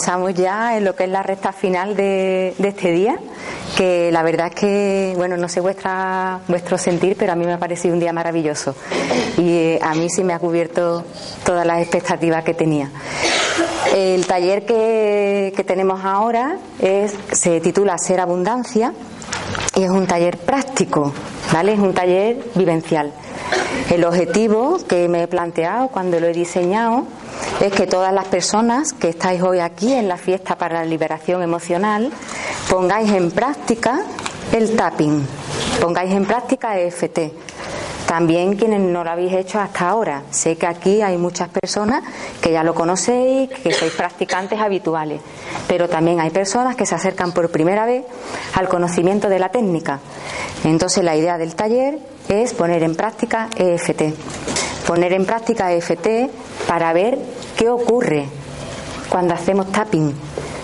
comenzamos ya en lo que es la recta final de, este día, que la verdad es que, bueno, no sé vuestra, vuestro sentir, pero a mí me ha parecido un día maravilloso y eh, a mí sí me ha cubierto todas las expectativas que tenía. El taller que, que tenemos ahora es, se titula Ser Abundancia y es un taller práctico, ¿vale? Es un taller vivencial. El objetivo que me he planteado cuando lo he diseñado es que todas las personas que estáis hoy aquí en la fiesta para la liberación emocional pongáis en práctica el tapping, pongáis en práctica EFT. También quienes no lo habéis hecho hasta ahora. Sé que aquí hay muchas personas que ya lo conocéis, que sois practicantes habituales, pero también hay personas que se acercan por primera vez al conocimiento de la técnica. Entonces la idea del taller es poner en práctica EFT. Poner en práctica EFT para ver qué ocurre cuando hacemos tapping,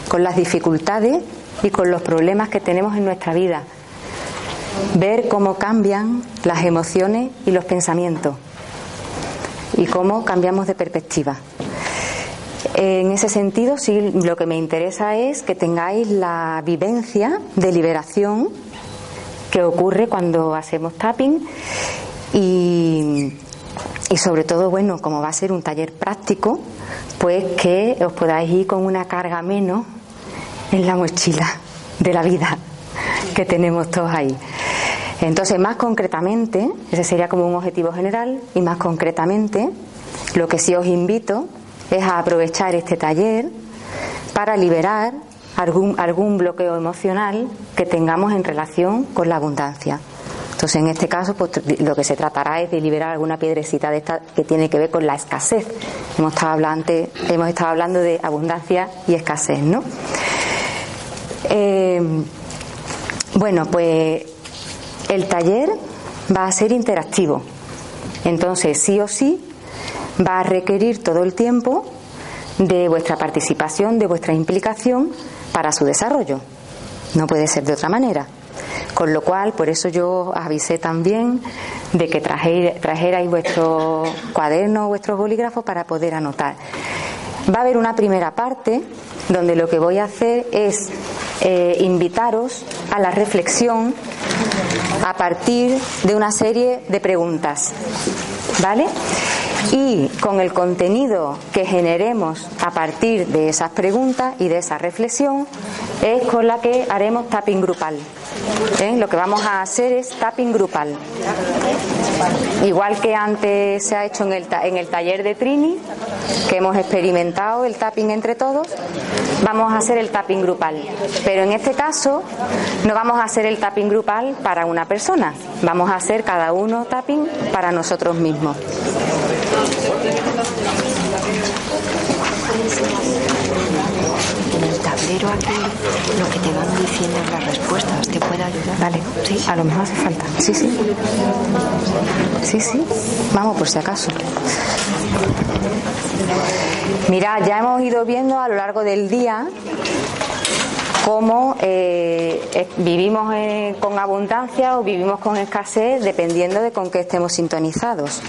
con las dificultades y con los problemas que tenemos en nuestra vida. Ver cómo cambian las emociones y los pensamientos y cómo cambiamos de perspectiva. En ese sentido, sí, lo que me interesa es que tengáis la vivencia de liberación que ocurre cuando hacemos tapping y, y sobre todo, bueno, como va a ser un taller práctico, pues que os podáis ir con una carga menos en la mochila de la vida que tenemos todos ahí. Entonces, más concretamente, ese sería como un objetivo general, y más concretamente, lo que sí os invito es a aprovechar este taller para liberar algún, algún bloqueo emocional que tengamos en relación con la abundancia. Entonces, en este caso, pues, lo que se tratará es de liberar alguna piedrecita de esta que tiene que ver con la escasez. Hemos estado hablando, de abundancia y escasez, ¿no? Eh, bueno, pues el taller va a ser interactivo. Entonces, sí o sí, va a requerir todo el tiempo de vuestra participación, de vuestra implicación para su desarrollo. No puede ser de otra manera. Con lo cual, por eso yo avisé también de que trajerais vuestro cuaderno, vuestros bolígrafos para poder anotar. Va a haber una primera parte donde lo que voy a hacer es eh, invitaros a la reflexión a partir de una serie de preguntas. ¿Vale? Y con el contenido que generemos a partir de esas preguntas y de esa reflexión es con la que haremos tapping grupal. ¿Eh? Lo que vamos a hacer es tapping grupal. Igual que antes se ha hecho en el, en el taller de Trini, que hemos experimentado el tapping entre todos, vamos a hacer el tapping grupal. Pero en este caso no vamos a hacer el tapping grupal para una persona, vamos a hacer cada uno tapping para nosotros mismos tablero aquí lo que te van diciendo las respuestas te puede ayudar. Vale, sí, a lo mejor hace falta. Sí, sí. Sí, sí. Vamos por si acaso. Mira, ya hemos ido viendo a lo largo del día cómo eh, vivimos eh, con abundancia o vivimos con escasez dependiendo de con qué estemos sintonizados.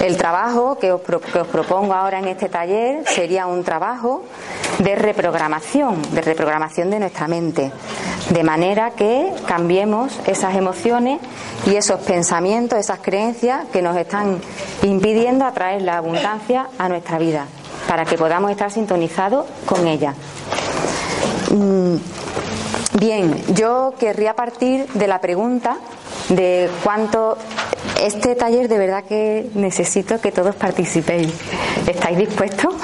El trabajo que os, que os propongo ahora en este taller sería un trabajo de reprogramación, de reprogramación de nuestra mente, de manera que cambiemos esas emociones y esos pensamientos, esas creencias que nos están impidiendo atraer la abundancia a nuestra vida, para que podamos estar sintonizados con ella. Mm, bien, yo querría partir de la pregunta de cuánto este taller de verdad que necesito que todos participéis. ¿Estáis dispuestos?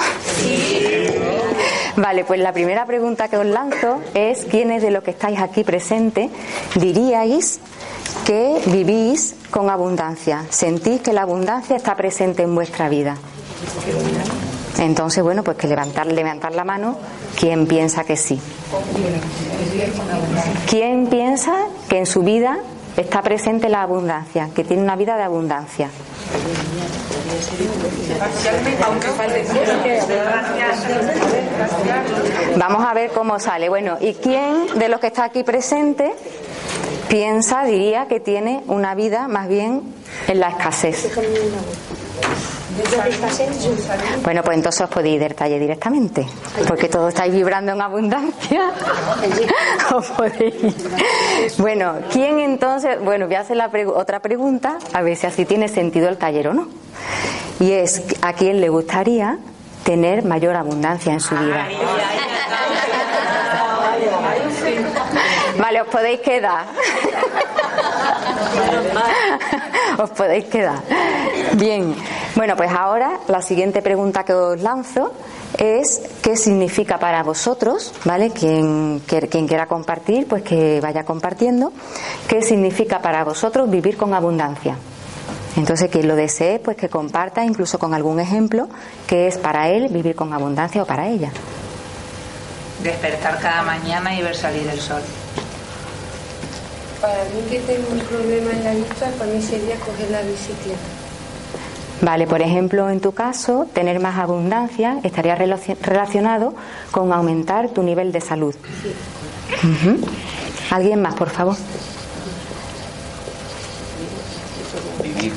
Vale, pues la primera pregunta que os lanzo es quiénes de los que estáis aquí presentes diríais que vivís con abundancia, sentís que la abundancia está presente en vuestra vida. Entonces, bueno, pues que levantar, levantar la mano, ¿quién piensa que sí? ¿Quién piensa que en su vida está presente la abundancia, que tiene una vida de abundancia? Vamos a ver cómo sale. Bueno, ¿y quién de los que está aquí presente piensa, diría, que tiene una vida más bien en la escasez? Bueno, pues entonces os podéis ir del taller directamente, porque todos estáis vibrando en abundancia. os podéis. Bueno, ¿quién entonces? Bueno, voy a hacer la otra pregunta, a ver si así tiene sentido el taller o no. Y es, ¿a quién le gustaría tener mayor abundancia en su vida? Vale, os podéis quedar. os podéis quedar. Bien, bueno, pues ahora la siguiente pregunta que os lanzo es qué significa para vosotros, ¿vale? Quien, quien quiera compartir, pues que vaya compartiendo, qué significa para vosotros vivir con abundancia. Entonces, quien lo desee, pues que comparta incluso con algún ejemplo que es para él vivir con abundancia o para ella. Despertar cada mañana y ver salir el sol. Para mí que tengo un problema en la vista, para mí sería coger la bicicleta. Vale, por ejemplo, en tu caso, tener más abundancia estaría relacionado con aumentar tu nivel de salud. Sí. ¿Alguien más, por favor? Vivir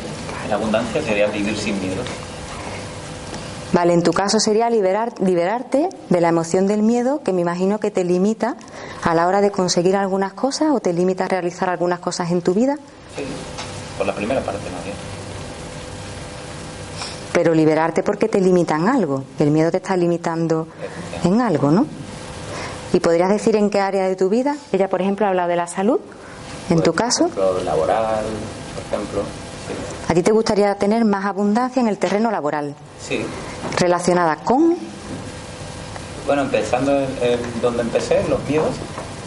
en abundancia sería vivir sin miedo. Vale, en tu caso sería liberar, liberarte de la emoción del miedo que me imagino que te limita a la hora de conseguir algunas cosas o te limita a realizar algunas cosas en tu vida. Sí, por la primera parte más bien. Pero liberarte porque te limitan algo. El miedo te está limitando en algo, ¿no? ¿Y podrías decir en qué área de tu vida? Ella, por ejemplo, ha hablado de la salud. En tu caso. Laboral, por ejemplo. ¿A ti te gustaría tener más abundancia en el terreno laboral? Sí. ¿Relacionada con? Bueno, empezando en, donde empecé, los miedos,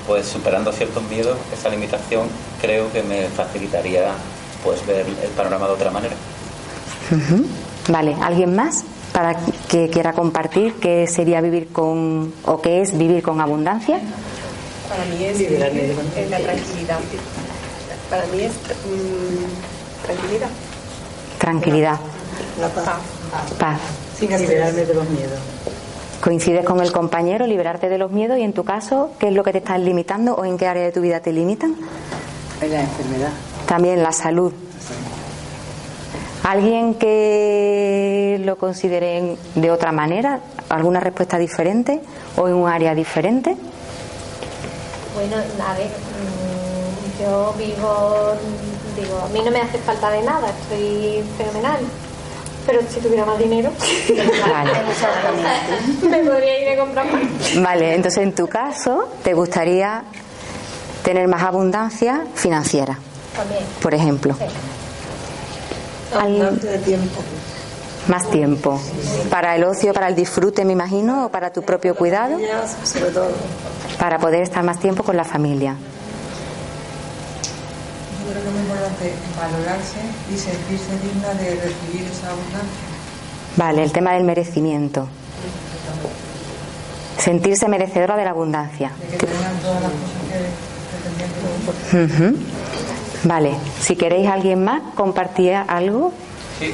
pues superando ciertos miedos, esa limitación creo que me facilitaría pues ver el panorama de otra manera. Vale, ¿alguien más para que quiera compartir qué sería vivir con o qué es vivir con abundancia? Para mí es, la tranquilidad. Para mí es mm, tranquilidad. Tranquilidad. La paz. Paz. Sin liberarme de los miedos. ¿Coincides con el compañero, liberarte de los miedos? Y en tu caso, ¿qué es lo que te están limitando o en qué área de tu vida te limitan? En la enfermedad. También la salud. ¿Alguien que lo considere de otra manera? ¿Alguna respuesta diferente o en un área diferente? Bueno, a ver, mm, yo vivo, digo, a mí no me hace falta de nada, estoy fenomenal. Pero si tuviera más dinero, vale. me podría ir a comprar más. Vale, entonces en tu caso, ¿te gustaría tener más abundancia financiera? También. Por ejemplo. Sí. De tiempo. Más tiempo. Para el ocio, para el disfrute, me imagino, o para tu propio cuidado. Sobre todo. Para poder estar más tiempo con la familia. Yo creo que es muy importante valorarse y sentirse digna de recibir esa abundancia. Vale, el tema del merecimiento. Sentirse merecedora de la abundancia. De que tengan todas las cosas que que Vale, si queréis alguien más, compartir algo. Sí.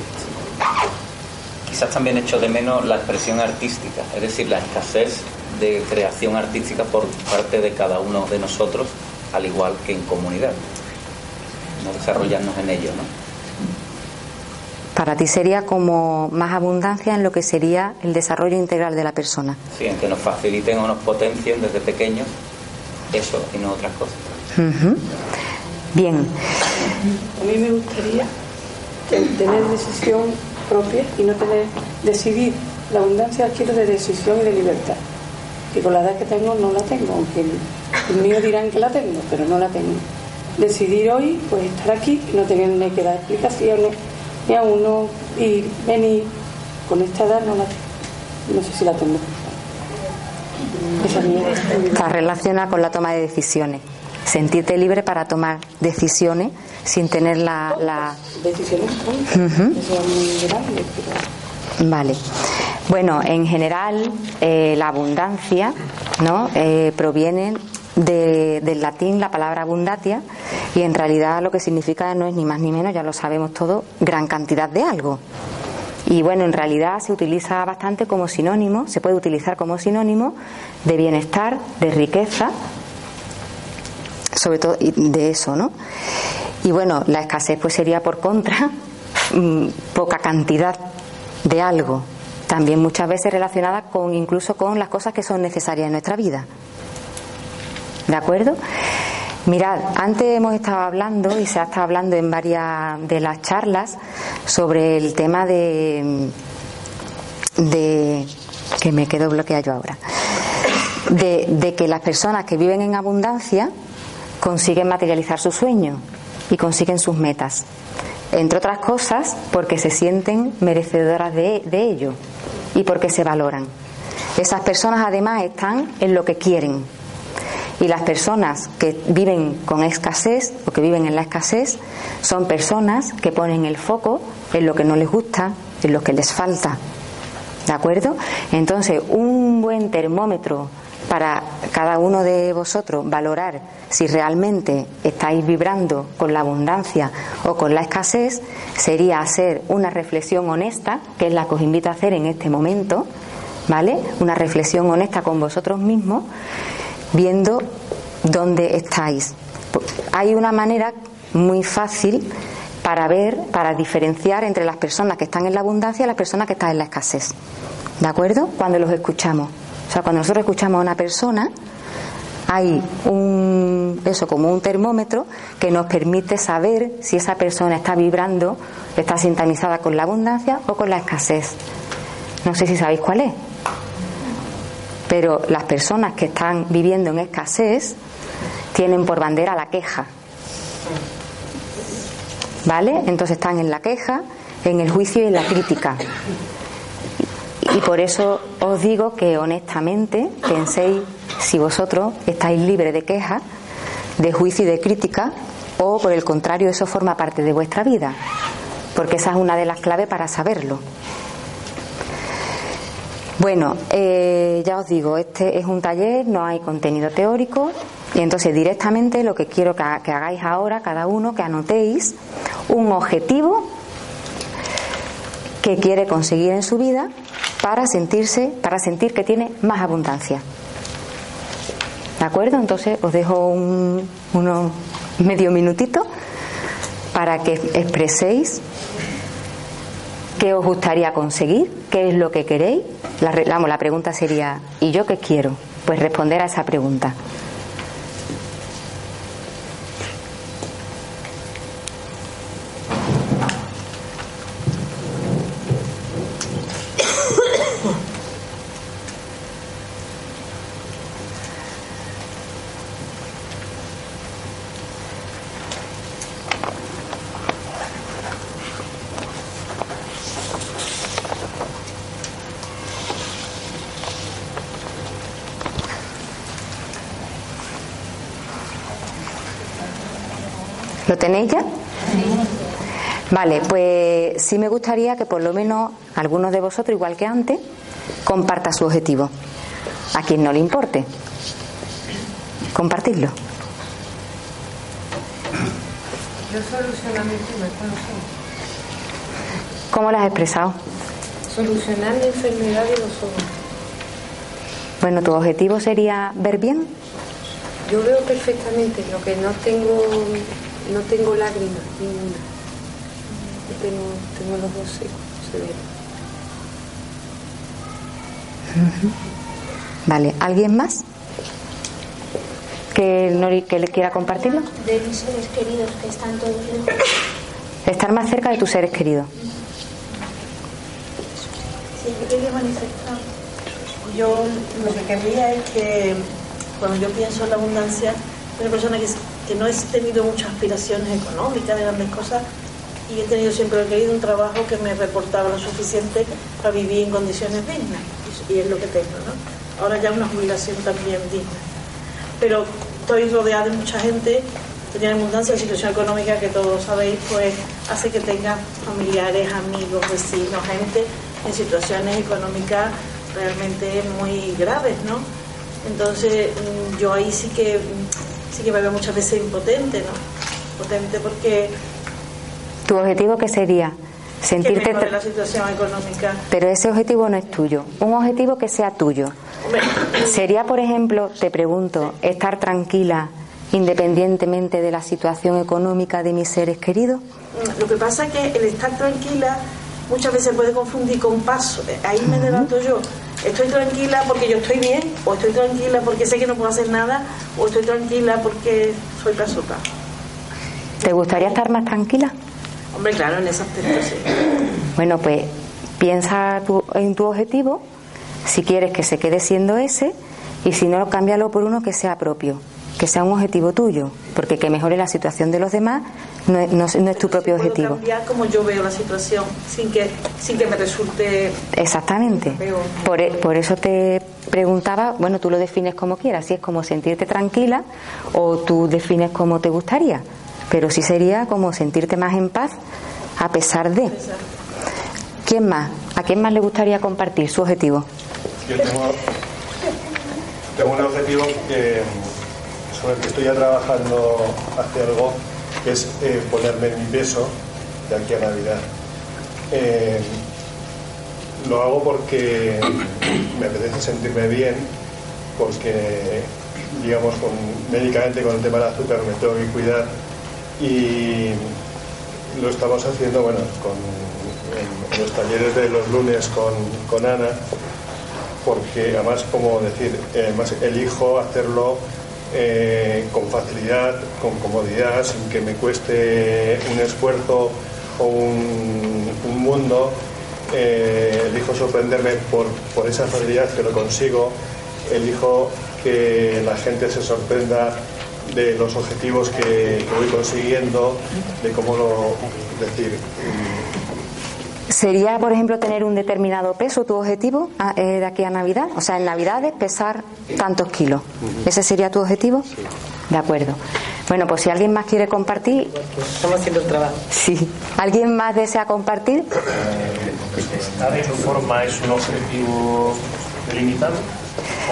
Quizás también echo de menos la expresión artística, es decir, la escasez de creación artística por parte de cada uno de nosotros, al igual que en comunidad. No desarrollarnos en ello, ¿no? Para ti sería como más abundancia en lo que sería el desarrollo integral de la persona. Sí, en que nos faciliten o nos potencien desde pequeños eso y no otras cosas. Bien. A mí me gustaría tener decisión propia y no tener decidir. La abundancia adquiere de decisión y de libertad. Y con la edad que tengo no la tengo, aunque el mío dirán que la tengo, pero no la tengo. Decidir hoy, pues estar aquí no tenerme que dar explicaciones ni a uno y venir. Con esta edad no la. No sé si la tengo. Está relacionada con la toma de decisiones sentirte libre para tomar decisiones sin tener la... la... Decisiones Eso es muy grande, Vale. Bueno, en general, eh, la abundancia ¿no? Eh, proviene de, del latín la palabra abundatia y en realidad lo que significa no es ni más ni menos, ya lo sabemos todo, gran cantidad de algo. Y bueno, en realidad se utiliza bastante como sinónimo, se puede utilizar como sinónimo de bienestar, de riqueza, sobre todo de eso, ¿no? Y bueno, la escasez pues sería por contra mm, poca cantidad de algo, también muchas veces relacionadas con incluso con las cosas que son necesarias en nuestra vida. ¿De acuerdo? Mirad, antes hemos estado hablando y se ha estado hablando en varias de las charlas sobre el tema de que me quedo bloqueado yo ahora de, que las personas que viven en abundancia consiguen materializar sus sueños y consiguen sus metas. Entre otras cosas, porque se sienten merecedoras de ello y porque se valoran. Esas personas además están en lo que quieren. Y las personas que viven con escasez o que viven en la escasez son personas que ponen el foco en lo que no les gusta, en lo que les falta. ¿De acuerdo? Entonces, un buen termómetro para cada uno de vosotros valorar si realmente estáis vibrando con la abundancia o con la escasez sería hacer una reflexión honesta, que es la que os invito a hacer en este momento, ¿vale? Una reflexión honesta con vosotros mismos, viendo dónde estáis. Hay una manera muy fácil para ver, para diferenciar entre las personas que están en la abundancia y las personas que están en la escasez. ¿De acuerdo? Cuando los escuchamos. O sea, cuando nosotros escuchamos a una persona, hay un, eso como un termómetro que nos permite saber si esa persona está vibrando, está sintonizada con la abundancia o con la escasez. No sé si sabéis cuál es. Pero las personas que están viviendo en escasez tienen por bandera la queja. ¿Vale? Entonces están en la queja, en el juicio y en la crítica. Y por eso os digo que honestamente penséis si vosotros estáis libres de quejas, de juicio y de crítica, o por el contrario, eso forma parte de vuestra vida, porque esa es una de las claves para saberlo. Bueno, eh, ya os digo, este es un taller, no hay contenido teórico, y entonces directamente lo que quiero que, hagáis ahora, cada uno, que anotéis un objetivo que quiere conseguir en su vida para sentirse, para sentir que tiene más abundancia. ¿De acuerdo? Entonces os dejo un, unos medio minutito para que expreséis qué os gustaría conseguir, qué es lo que queréis. La, la pregunta sería, ¿y yo qué quiero? Pues responder a esa pregunta. Tenéis ya? Vale, pues sí me gustaría que por lo menos algunos de vosotros, igual que antes, comparta su objetivo. A quien no le importe. Compartidlo. Yo solucionar mi tuberculosis. ¿Cómo lo has expresado? Solucionar mi enfermedad de los ojos. Bueno, tu objetivo sería ver bien. Yo veo perfectamente, lo que no tengo, no tengo lágrimas ninguna. Yo tengo, tengo los dos secos, severos. Vale, ¿alguien más? ¿Que, no, que le quiera compartirlo? De mis seres queridos que están todos lejos. Estar más cerca de tus seres queridos. Sí, yo quería manifestar. Yo lo que querría es que cuando yo pienso en la abundancia, una persona que, que no he tenido muchas aspiraciones económicas, de grandes cosas, y he tenido siempre he querido un trabajo que me reportaba lo suficiente para vivir en condiciones dignas, y, es lo que tengo, ¿no? Ahora ya una jubilación también digna. Pero estoy rodeada de mucha gente que tiene abundancia, la situación económica que todos sabéis, pues hace que tenga familiares, amigos, vecinos, gente en situaciones económicas realmente muy graves, ¿no? Entonces mm, yo ahí sí que mm, sí que me veo muchas veces impotente, ¿no? Potente porque ¿Tu objetivo qué sería? que Sentirte... tra- la situación económica. Pero ese objetivo no es tuyo. Un objetivo que sea tuyo. Hombre, ¿Sería, por ejemplo, te pregunto, estar tranquila independientemente de la situación económica de mis seres queridos? mm, lo que pasa es que el estar tranquila muchas veces puede confundir con paso. Ahí me debato yo. Estoy tranquila porque yo estoy bien, o estoy tranquila porque sé que no puedo hacer nada, o estoy tranquila porque soy pasota. ¿Te gustaría estar más tranquila? Hombre, claro, en ese aspecto sí. Bueno, pues piensa tu- en tu objetivo, si quieres que se quede siendo ese, y si no, cámbialo por uno que sea propio, que sea un objetivo tuyo, porque que mejore la situación de los demás no es, no es- no es tu propio Puedo objetivo. cambiar como yo veo la situación sin que, sin que me resulte Exactamente. Por, e- por eso te preguntaba, bueno, tú lo defines como quieras, si es como sentirte tranquila o tú defines como te gustaría, pero sí sería como sentirte más en paz a pesar de. ¿Quién más? ¿A quién más le gustaría compartir su objetivo? Yo tengo, tengo un objetivo que, sobre el que estoy ya trabajando hace algo, que es eh, ponerme en mi peso de aquí a Navidad. Eh, lo hago porque me apetece sentirme bien, porque, digamos, con, médicamente con el tema del azúcar me tengo que cuidar y lo estamos haciendo, bueno, con, en, en los talleres de los lunes con, con Ana, porque además, como decir, eh, además elijo hacerlo eh, con facilidad, con comodidad, sin que me cueste un esfuerzo o un, un mundo. Eh, elijo sorprenderme por, por esa facilidad que lo consigo. Elijo que la gente se sorprenda de los objetivos que, que voy consiguiendo, de cómo lo decir. ¿Sería, por ejemplo, tener un determinado peso tu objetivo a- eh, de aquí a Navidad? O sea, en Navidades pesar tantos kilos. ¿Ese sería tu objetivo? De acuerdo. Bueno, pues si alguien más quiere compartir, Estamos haciendo el trabajo. sí. ¿Alguien más desea compartir? ¿Estar en forma es un objetivo limitado?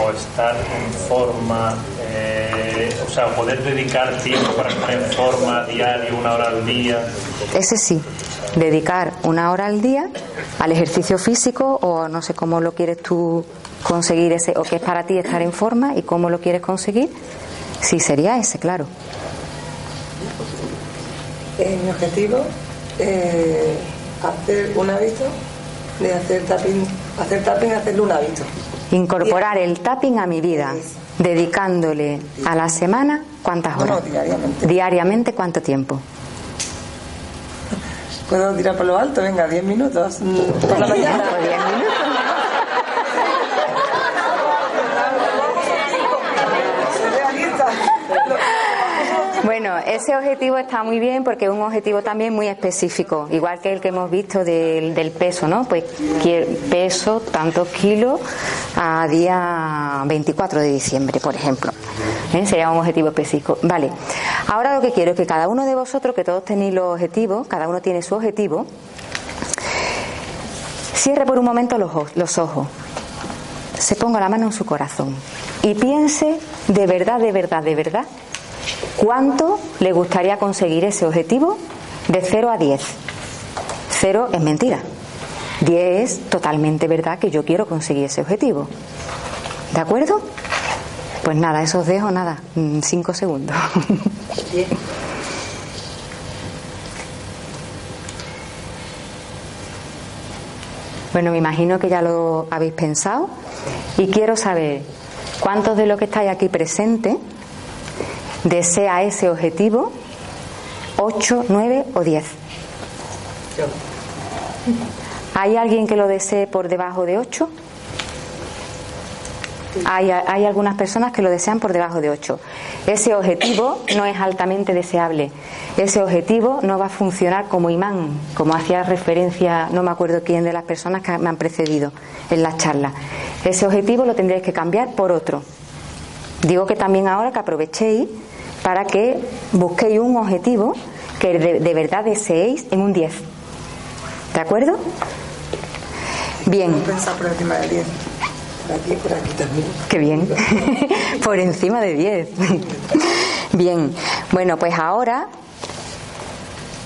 ¿O estar en forma, eh, o sea, poder dedicar tiempo para estar en forma diario, una hora al día? Ese sí. Dedicar una hora al día al ejercicio físico o no sé cómo lo quieres tú conseguir ese o qué es para ti estar en forma y cómo lo quieres conseguir. Sí, sería ese, claro. Eh, mi objetivo eh, hacer un hábito de hacer tapping, hacer tapping, hacerlo un hábito. Incorporar el tapping a mi vida, dedicándole a la semana cuántas No, no, horas. diariamente. Diariamente cuánto tiempo. ¿Puedo tirar por lo alto? Venga, 10 minutos. mm, Por la mañana. Pues diez minutos. Bueno, ese objetivo está muy bien porque es un objetivo también muy específico, igual que el que hemos visto del, del peso, ¿no? Pues peso tantos kilos a día 24 de diciembre, por ejemplo. ¿Eh? Sería un objetivo específico. Vale. Ahora lo que quiero es que cada uno de vosotros, que todos tenéis los objetivos, cada uno tiene su objetivo, cierre por un momento los, los ojos, se ponga la mano en su corazón y piense de verdad, de verdad, de verdad, cuánto le gustaría conseguir ese objetivo de 0 a 10. 0 es mentira. 10 es totalmente verdad que yo quiero conseguir ese objetivo. ¿De acuerdo? Pues nada, eso os dejo nada, 5 segundos. Bueno, me imagino que ya lo habéis pensado y quiero saber cuántos de los que estáis aquí presentes desea ese objetivo, 8, 9 o 10. ¿Hay alguien que lo desee por debajo de 8? Hay, hay algunas personas que lo desean por debajo de 8. Ese objetivo no es altamente deseable. Ese objetivo no va a funcionar como imán, como hacía referencia, no me acuerdo quién de las personas que me han precedido en la charla. Ese objetivo lo tendréis que cambiar por otro. Digo que también ahora que aprovechéis para que busquéis un objetivo que de, de verdad deseéis en un 10. ¿De acuerdo? Bien. Pensar por encima del 10. Por aquí, por aquí también. Qué bien. Por encima de 10. Bien. Bueno, pues ahora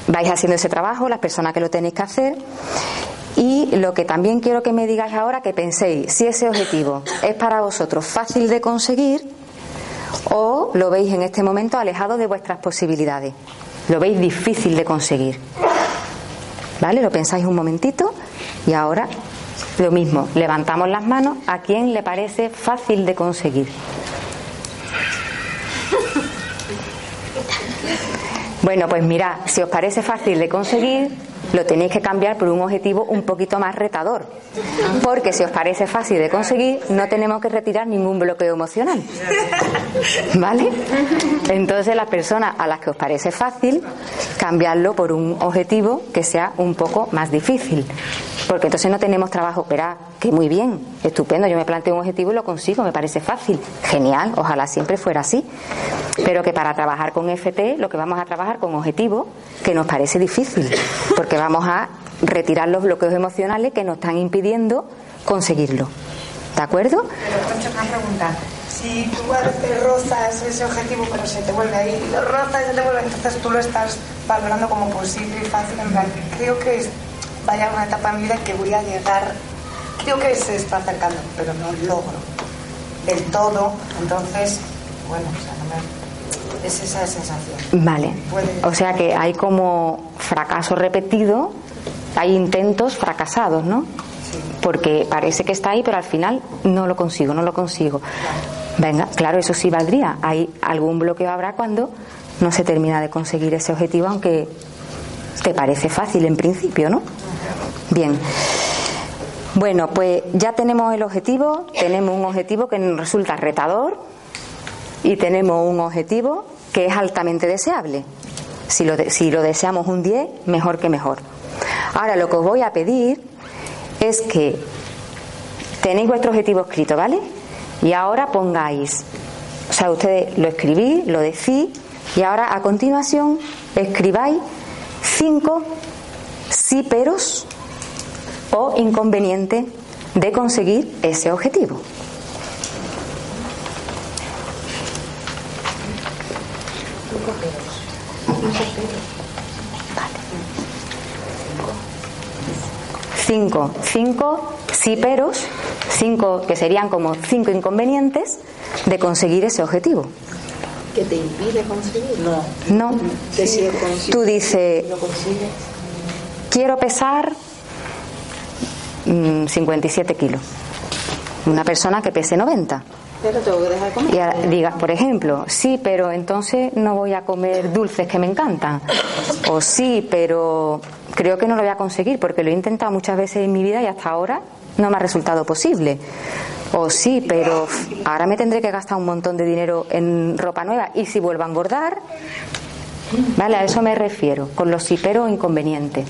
vais haciendo ese trabajo, las personas que lo tenéis que hacer. Y lo que también quiero que me digáis ahora, que penséis si ese objetivo es para vosotros fácil de conseguir o lo veis en este momento alejado de vuestras posibilidades. Lo veis difícil de conseguir. ¿Vale? Lo pensáis un momentito Y ahora lo mismo, levantamos las manos a quien le parece fácil de conseguir. Bueno, pues mirad, si os parece fácil de conseguir, lo tenéis que cambiar por un objetivo un poquito más retador. Porque si os parece fácil de conseguir, no tenemos que retirar ningún bloqueo emocional. ¿Vale? Entonces las personas a las que os parece fácil, cambiarlo por un objetivo que sea un poco más difícil. Porque entonces no tenemos trabajo, verá, que muy bien, estupendo, yo me planteo un objetivo y lo consigo, me parece fácil, genial, ojalá siempre fuera así. Pero que para trabajar con FT lo que vamos a trabajar con objetivos que nos parece difícil, porque vamos a retirar los bloqueos emocionales que nos están impidiendo conseguirlo. ¿De acuerdo? Pero Concha, una pregunta. Si tú rozas ese objetivo, pero se te vuelve ahí, lo rozas y se te vuelve, entonces tú lo estás valorando como posible y fácil. En plan, creo que es, vaya una etapa en mi vida que voy a llegar, creo que se está acercando, pero no logro del todo. Entonces, bueno, o sea, no me, es esa sensación. Vale. O sea que hay como fracaso repetido, hay intentos fracasados, ¿no? Porque parece que está ahí, pero al final no lo consigo, no lo consigo. Venga, claro, eso sí valdría. Hay algún bloqueo habrá cuando no se termina de conseguir ese objetivo, aunque te parece fácil en principio, ¿no? Bien. Bueno, pues ya tenemos el objetivo, tenemos un objetivo que nos resulta retador y tenemos un objetivo que es altamente deseable. Si lo, de- si lo deseamos un 10, mejor que mejor. Ahora lo que os voy a pedir es que tenéis vuestro objetivo escrito, ¿vale? Y ahora pongáis, o sea, ustedes lo escribís, lo decís, y ahora a continuación escribáis cinco sí peros o inconvenientes de conseguir ese objetivo. Cinco, cinco sí peros, cinco que serían como cinco inconvenientes de conseguir ese objetivo. ¿Que te impide conseguir? No. No. Consigues, Tú dices, lo quiero pesar mm, 57 kilos. Una persona que pese 90. Pero tengo que dejar de comer. Y digas, por ejemplo, sí, pero entonces no voy a comer dulces que me encantan. O sí, pero creo que no lo voy a conseguir porque lo he intentado muchas veces en mi vida y hasta ahora no me ha resultado posible. O sí, pero ahora me tendré que gastar un montón de dinero en ropa nueva y si vuelvo a engordar. Vale, a eso me refiero, con los sí, pero inconvenientes.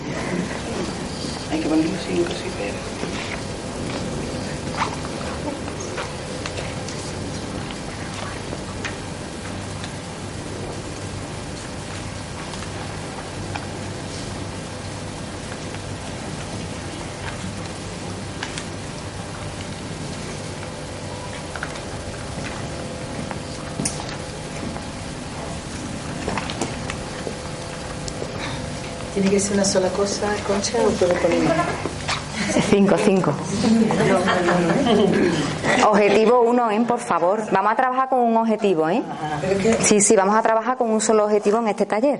Hay que poner los cinco, sí, ¿Tiene que ser una sola cosa, Concha, o puedo poner Cinco, cinco. Objetivo uno, ¿eh? Por favor. Vamos a trabajar con un objetivo, ¿eh? Sí, sí, vamos a trabajar con un solo objetivo en este taller.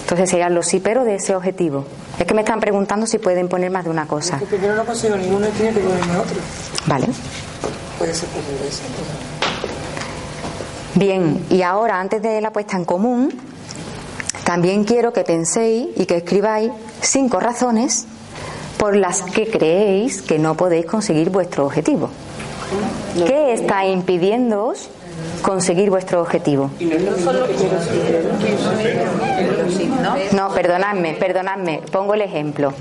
Entonces serían los sí, pero de ese objetivo. Es que me están preguntando si pueden poner más de una cosa. Que primero no consigo ninguno y tiene que ponerme otro. Vale. Puede ser por. Bien, y ahora, antes de la puesta en común, también quiero que penséis y que escribáis cinco razones por las que creéis que no podéis conseguir vuestro objetivo. ¿Qué está impidiéndoos conseguir vuestro objetivo? No, perdonadme, perdonadme, pongo el ejemplo.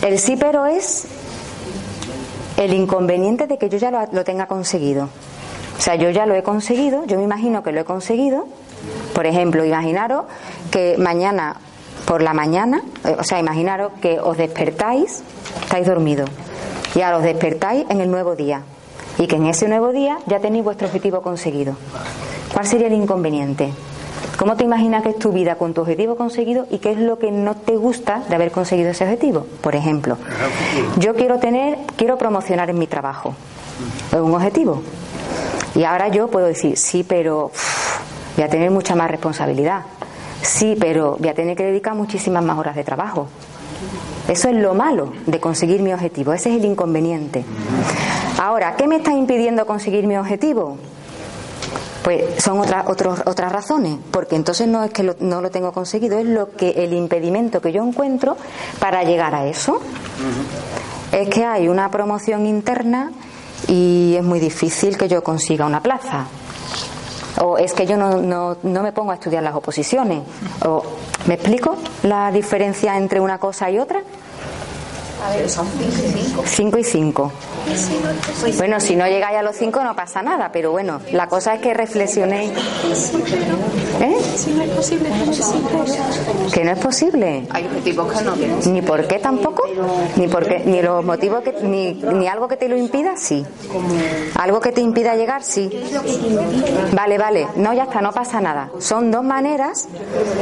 El sí, pero es el inconveniente de que yo ya lo, lo tenga conseguido. O sea, yo ya lo he conseguido, yo me imagino que lo he conseguido. Por ejemplo, imaginaros que mañana por la mañana, eh, o sea, imaginaros que os despertáis, estáis dormidos, y ahora os despertáis en el nuevo día, y que en ese nuevo día ya tenéis vuestro objetivo conseguido. ¿Cuál sería el inconveniente? ¿Cómo te imaginas que es tu vida con tu objetivo conseguido y qué es lo que no te gusta de haber conseguido ese objetivo? Por ejemplo, yo quiero tener, quiero promocionar en mi trabajo. Es un objetivo. Y ahora yo puedo decir, sí, pero voy a tener mucha más responsabilidad. Sí, pero voy a tener que dedicar muchísimas más horas de trabajo. Eso es lo malo de conseguir mi objetivo, ese es el inconveniente. Ahora, ¿qué me está impidiendo conseguir mi objetivo? Pues son otras otros- otras razones, porque entonces no es que lo- no lo tengo conseguido, es lo que el impedimento que yo encuentro para llegar a eso. Es que hay una promoción interna y es muy difícil que yo consiga una plaza. O es que yo no, no, no me pongo a estudiar las oposiciones. O, ¿Me explico la diferencia entre una cosa y otra? A ver, son cinco. Cinco y cinco. Bueno, si no llegáis a los cinco no pasa nada, pero bueno, la cosa es que reflexionéis. ¿Eh? Si no es posible, Que no es posible. Hay objetivos que no. Ni por qué tampoco, ni porque ni los motivos que ni, ni algo que te lo impida, sí. Algo que te impida llegar, sí. Vale, vale. No, ya está, no pasa nada. Son dos maneras.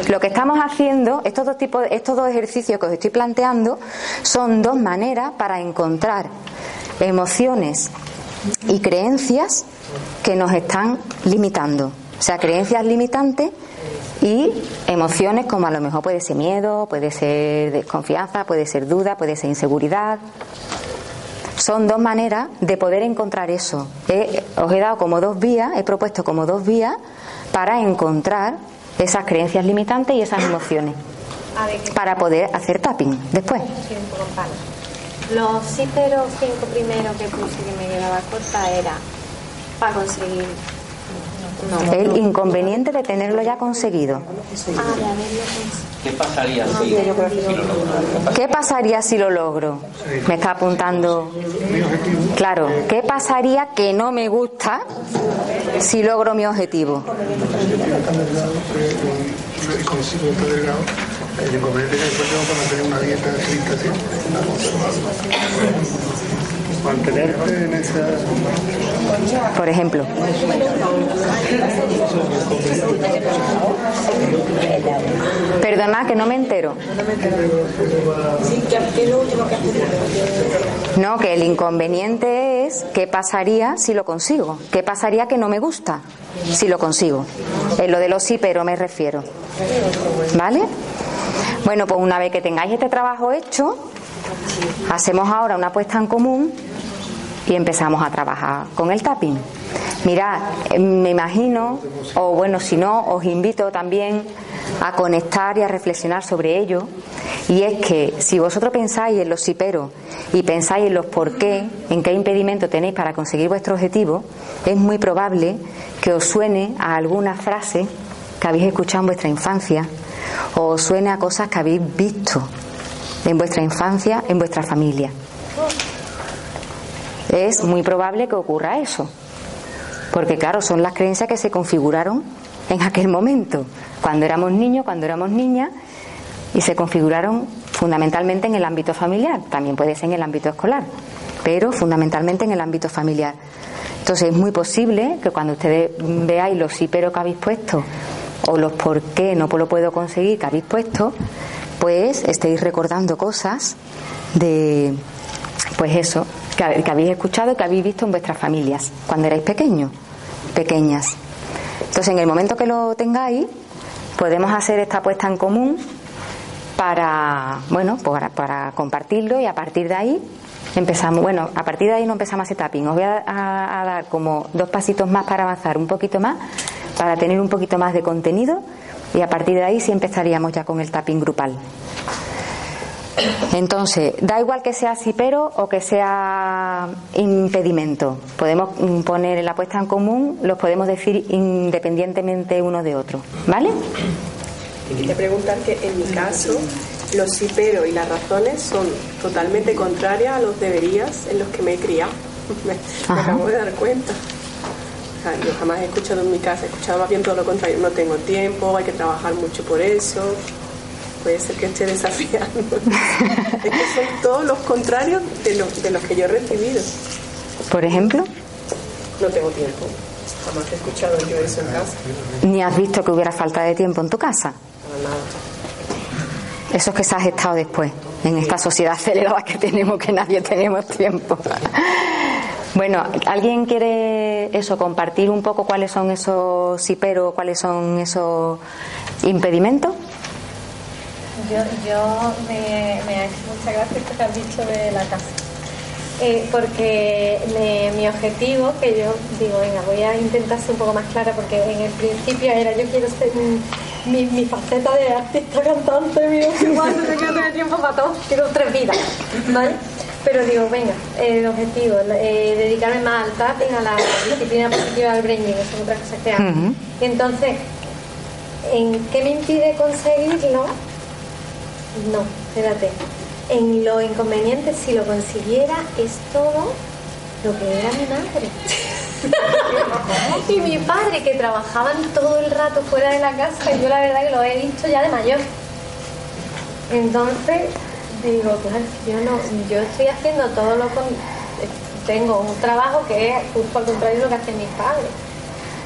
Lo que estamos haciendo, estos dos tipos, estos dos ejercicios que os estoy planteando, son dos maneras para encontrar emociones y creencias que nos están limitando. O sea, creencias limitantes y emociones como a lo mejor puede ser miedo, puede ser desconfianza, puede ser duda, puede ser inseguridad. Son dos maneras de poder encontrar eso. He- os he dado como dos vías, he propuesto como dos vías para encontrar esas creencias limitantes y esas emociones, para poder hacer tapping después. Los sí, pero cinco primeros que puse que me quedaba corta era para conseguir. No, El inconveniente de tenerlo ya conseguido. Ah. ¿Qué pasaría si, si lo logro? ¿Qué pasaría si lo logro? Me está apuntando. Claro, ¿qué pasaría que no me gusta si logro mi objetivo? El inconveniente que después tengo para mantener una dieta estricta, ¿sí? Mantenerte en esa... Por ejemplo. Perdona, que no me entero. No, que el inconveniente es qué pasaría si lo consigo. ¿Qué pasaría que no me gusta si lo consigo? En lo de los sí, pero me refiero. ¿Vale? Bueno, pues una vez que tengáis este trabajo hecho, hacemos ahora una puesta en común y empezamos a trabajar con el tapping. Mirad, eh, me imagino, o bueno, si no, os invito también a conectar y a reflexionar sobre ello. Y es que si vosotros pensáis en los siperos y pensáis en los por qué, en qué impedimento tenéis para conseguir vuestro objetivo, es muy probable que os suene a alguna frase que habéis escuchado en vuestra infancia o os suene a cosas que habéis visto en vuestra infancia, en vuestra familia. Es muy probable que ocurra eso. Porque claro, son las creencias que se configuraron en aquel momento, cuando éramos niños, cuando éramos niñas, y se configuraron fundamentalmente en el ámbito familiar, también puede ser en el ámbito escolar, pero fundamentalmente en el ámbito familiar. Entonces es muy posible que cuando ustedes veáis los sí pero que habéis puesto o los por qué no lo puedo conseguir que habéis puesto, pues estéis recordando cosas de, pues eso, que, habéis escuchado que habéis visto en vuestras familias cuando erais pequeños, pequeñas. Entonces, en el momento que lo tengáis, podemos hacer esta puesta en común para, bueno, para, para compartirlo y a partir de ahí empezamos, bueno, a partir de ahí no empezamos hacer tapping. Os voy a- a dar como dos pasitos más para avanzar un poquito más, para tener un poquito más de contenido y a partir de ahí sí empezaríamos ya con el tapping grupal. Entonces, da igual que sea pero o que sea impedimento. Podemos mm, poner la puesta en común, los podemos decir independientemente uno de otro. ¿Vale? Quería preguntar que en mi caso los sí pero y las razones son totalmente contrarias a los deberías en los que me he criado. Me, acabo de dar cuenta. Sea, yo jamás he escuchado en mi casa, he escuchado más bien todo lo contrario. No tengo tiempo, hay que trabajar mucho por eso. Puede ser que esté desafiando. es que son todos los contrarios de, lo- de los que yo he recibido. Por ejemplo, No tengo tiempo. Jamás he escuchado yo eso en casa. ni has visto que hubiera falta de tiempo en tu casa. Para nada. Eso es que se has estado después, en esta sociedad acelerada que tenemos, que nadie tenemos tiempo. Bueno, ¿alguien quiere eso, compartir un poco cuáles son esos sí pero, cuáles son esos impedimentos? Yo, yo me, me ha hecho mucha que has dicho de la casa. Eh, porque me- mi objetivo, que yo digo, venga, voy a intentar ser un poco más clara, porque en el principio era yo quiero ser mi, mi faceta de artista cantante, mi no quiero tener tiempo para todo, quiero tres vidas, ¿vale? Pero digo, venga, el objetivo, eh, dedicarme más al tapping, a la disciplina positiva del branding, eso es otra cosa que hago. Ujú. Entonces, ¿en qué me impide conseguirlo? No, espérate. En lo inconveniente, si lo consiguiera, es todo lo que era mi madre. y mi padre, que trabajaban todo el rato fuera de la casa, y yo la verdad que lo he visto ya de mayor. Entonces, digo, claro, yo no, yo estoy haciendo todo lo con. Tengo un trabajo que es justo al contrario de lo que hacen mis padres.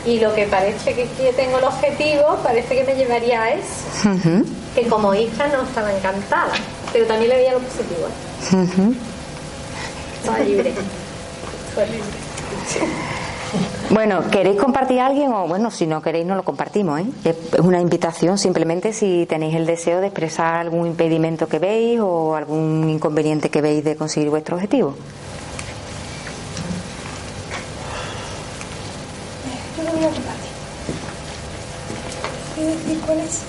Y lo que parece que, que tengo el objetivo, parece que me llevaría a eso que como hija no estaba encantada, pero también le veía lo positivo. Estaba libre. Fue libre. Bueno, ¿queréis compartir a alguien o bueno, si no queréis no lo compartimos, ¿eh? Es una invitación simplemente si tenéis el deseo de expresar algún impedimento que veis o algún inconveniente que veis de conseguir vuestro objetivo. Yo lo voy a compartir. ¿Puedo decir cuál es?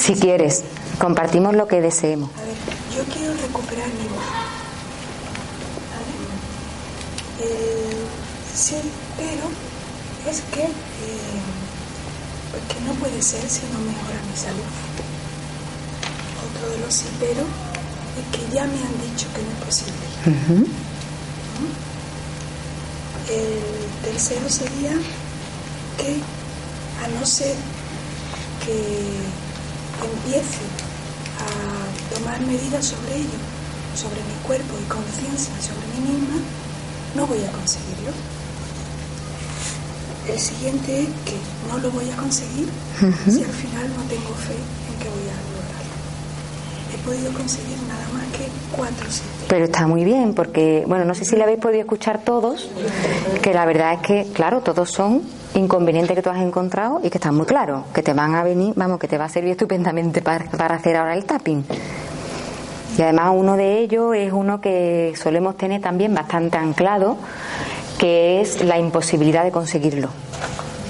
Si quieres, compartimos lo que deseemos. A ver, yo quiero recuperar mi voz. ¿Vale? Eh, sí, pero es que, eh, porque no puede ser si no mejora mi salud. Otro de los sí, pero es que ya me han dicho que no es posible. El tercero sería que, a no ser que empiece a tomar medidas sobre ello, sobre mi cuerpo y conciencia sobre mí misma, no voy a conseguirlo. El siguiente es que no lo voy a conseguir si al final no tengo fe en que voy a lograrlo. He podido conseguir nada más que cuatro sí. Pero está muy bien porque, bueno, no sé si lo habéis podido escuchar todos, que la verdad es que, claro, todos son inconvenientes que tú has encontrado y que están muy claros, que te van a venir, vamos, que te va a servir estupendamente para, para hacer ahora el tapping. Y además uno de ellos es uno que solemos tener también bastante anclado, que es la imposibilidad de conseguirlo.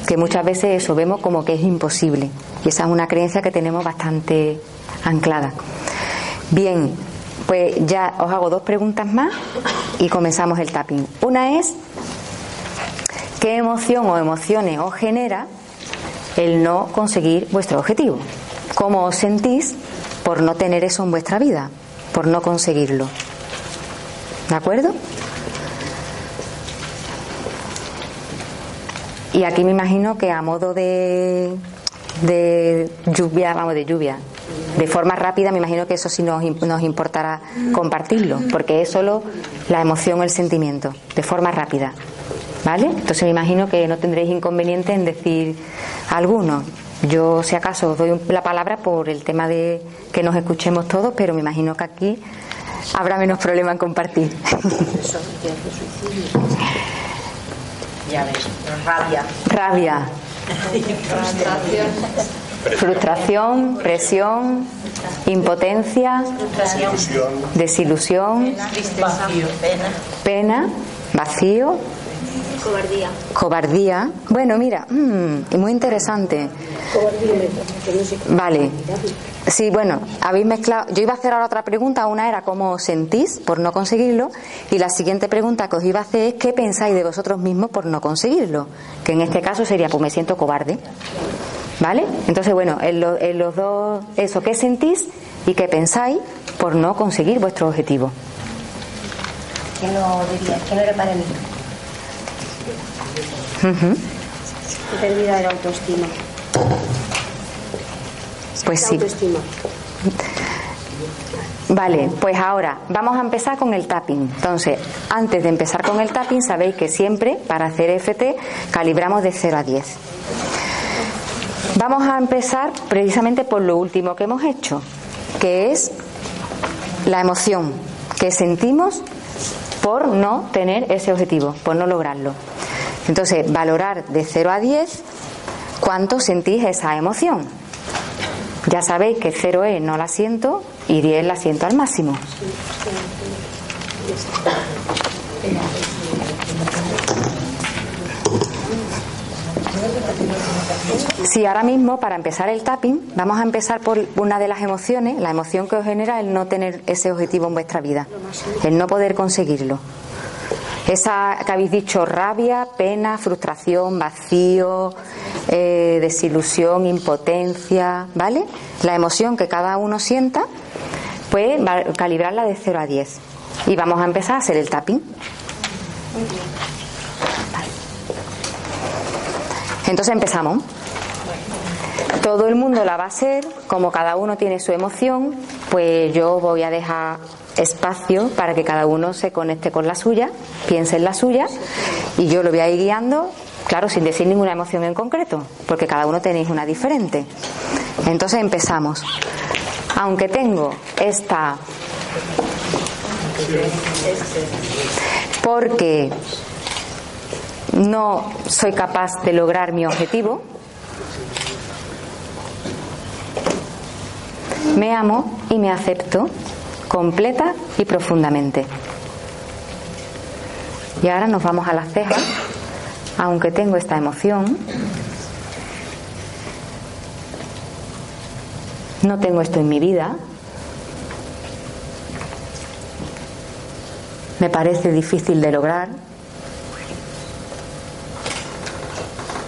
Que muchas veces eso vemos como que es imposible. Y esa es una creencia que tenemos bastante anclada. Bien, pues ya os hago dos preguntas más y comenzamos el tapping. Una es, ¿qué emoción o emociones os genera el no conseguir vuestro objetivo? ¿Cómo os sentís por no tener eso en vuestra vida? Por no conseguirlo. ¿De acuerdo? Y aquí me imagino que a modo de, de lluvia, vamos, de lluvia, de forma rápida, me imagino que eso sí nos, nos importará compartirlo, porque es solo la emoción el sentimiento, de forma rápida. ¿Vale? Entonces me imagino que no tendréis inconveniente en decir alguno. Yo, si acaso, os doy la palabra por el tema de que nos escuchemos todos, pero me imagino que aquí habrá menos problema en compartir. Rabia. Rabia, frustración, presión, impotencia, desilusión, Vacío, pena, vacío, Cobardía. cobardía. Bueno, mira, mm, muy interesante. Vale. Sí, bueno, habéis mezclado. Yo iba a hacer ahora otra pregunta. Una era cómo os sentís por no conseguirlo. Y la siguiente pregunta que os iba a hacer es qué pensáis de vosotros mismos por no conseguirlo. Que en este caso sería, pues me siento cobarde. ¿Vale? Entonces, bueno, en, lo- en los dos, eso, ¿qué sentís y qué pensáis por no conseguir vuestro objetivo? Que no diría, que no era para mí. Pérdida de la autoestima. Pues sí. Autoestima. Vale, pues ahora vamos a empezar con el tapping. Entonces, antes de empezar con el tapping, sabéis que siempre para hacer FT calibramos de 0 a 10. Vamos a empezar precisamente por lo último que hemos hecho, que es la emoción que sentimos por no tener ese objetivo, por no lograrlo. Entonces, valorar de 0 a 10 cuánto sentís esa emoción. Ya sabéis que 0 es no la siento y 10 la siento al máximo. Sí, ahora mismo para empezar el tapping vamos a empezar por una de las emociones, la emoción que os genera el no tener ese objetivo en vuestra vida, el no poder conseguirlo. Esa que habéis dicho rabia, pena, frustración, vacío, eh, desilusión, impotencia, ¿vale? La emoción que cada uno sienta, pues calibrarla de 0 a 10. Y vamos a empezar a hacer el tapping. Entonces empezamos. Todo el mundo la va a hacer, como cada uno tiene su emoción, pues yo voy a dejar espacio para que cada uno se conecte con la suya, piense en la suya y yo lo voy a ir guiando, claro, sin decir ninguna emoción en concreto, porque cada uno tenéis una diferente. Entonces empezamos. Aunque tengo esta porque no soy capaz de lograr mi objetivo, me amo y me acepto completa y profundamente. Y ahora nos vamos a las cejas, aunque tengo esta emoción, no tengo esto en mi vida, me parece difícil de lograr,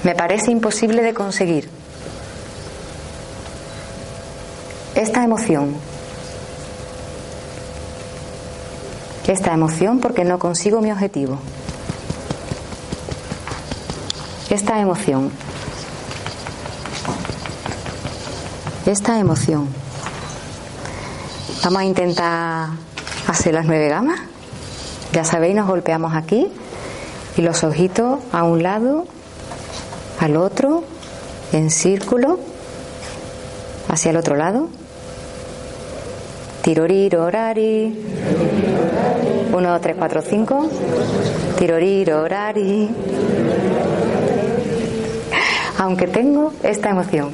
me parece imposible de conseguir. Esta emoción, esta emoción porque no consigo mi objetivo. Esta emoción, esta emoción. Vamos a intentar hacer las nueve gamas. Ya sabéis, nos golpeamos aquí y los ojitos a un lado, al otro, en círculo, hacia el otro lado. Tiroriro, orari. 1, 2, 3, 4, 5. Tiroriro, orari. Aunque tengo esta emoción.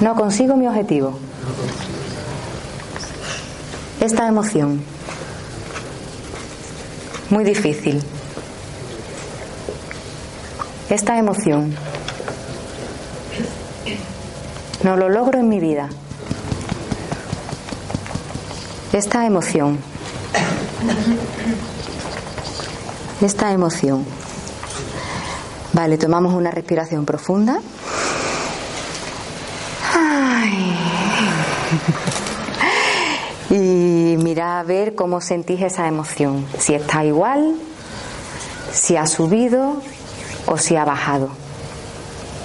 No consigo mi objetivo esta emoción. Muy difícil. Esta emoción. No lo logro en mi vida. Esta emoción. Esta emoción. Vale, tomamos una respiración profunda. Y mira a ver cómo sentís esa emoción, si está igual, si ha subido o si ha bajado.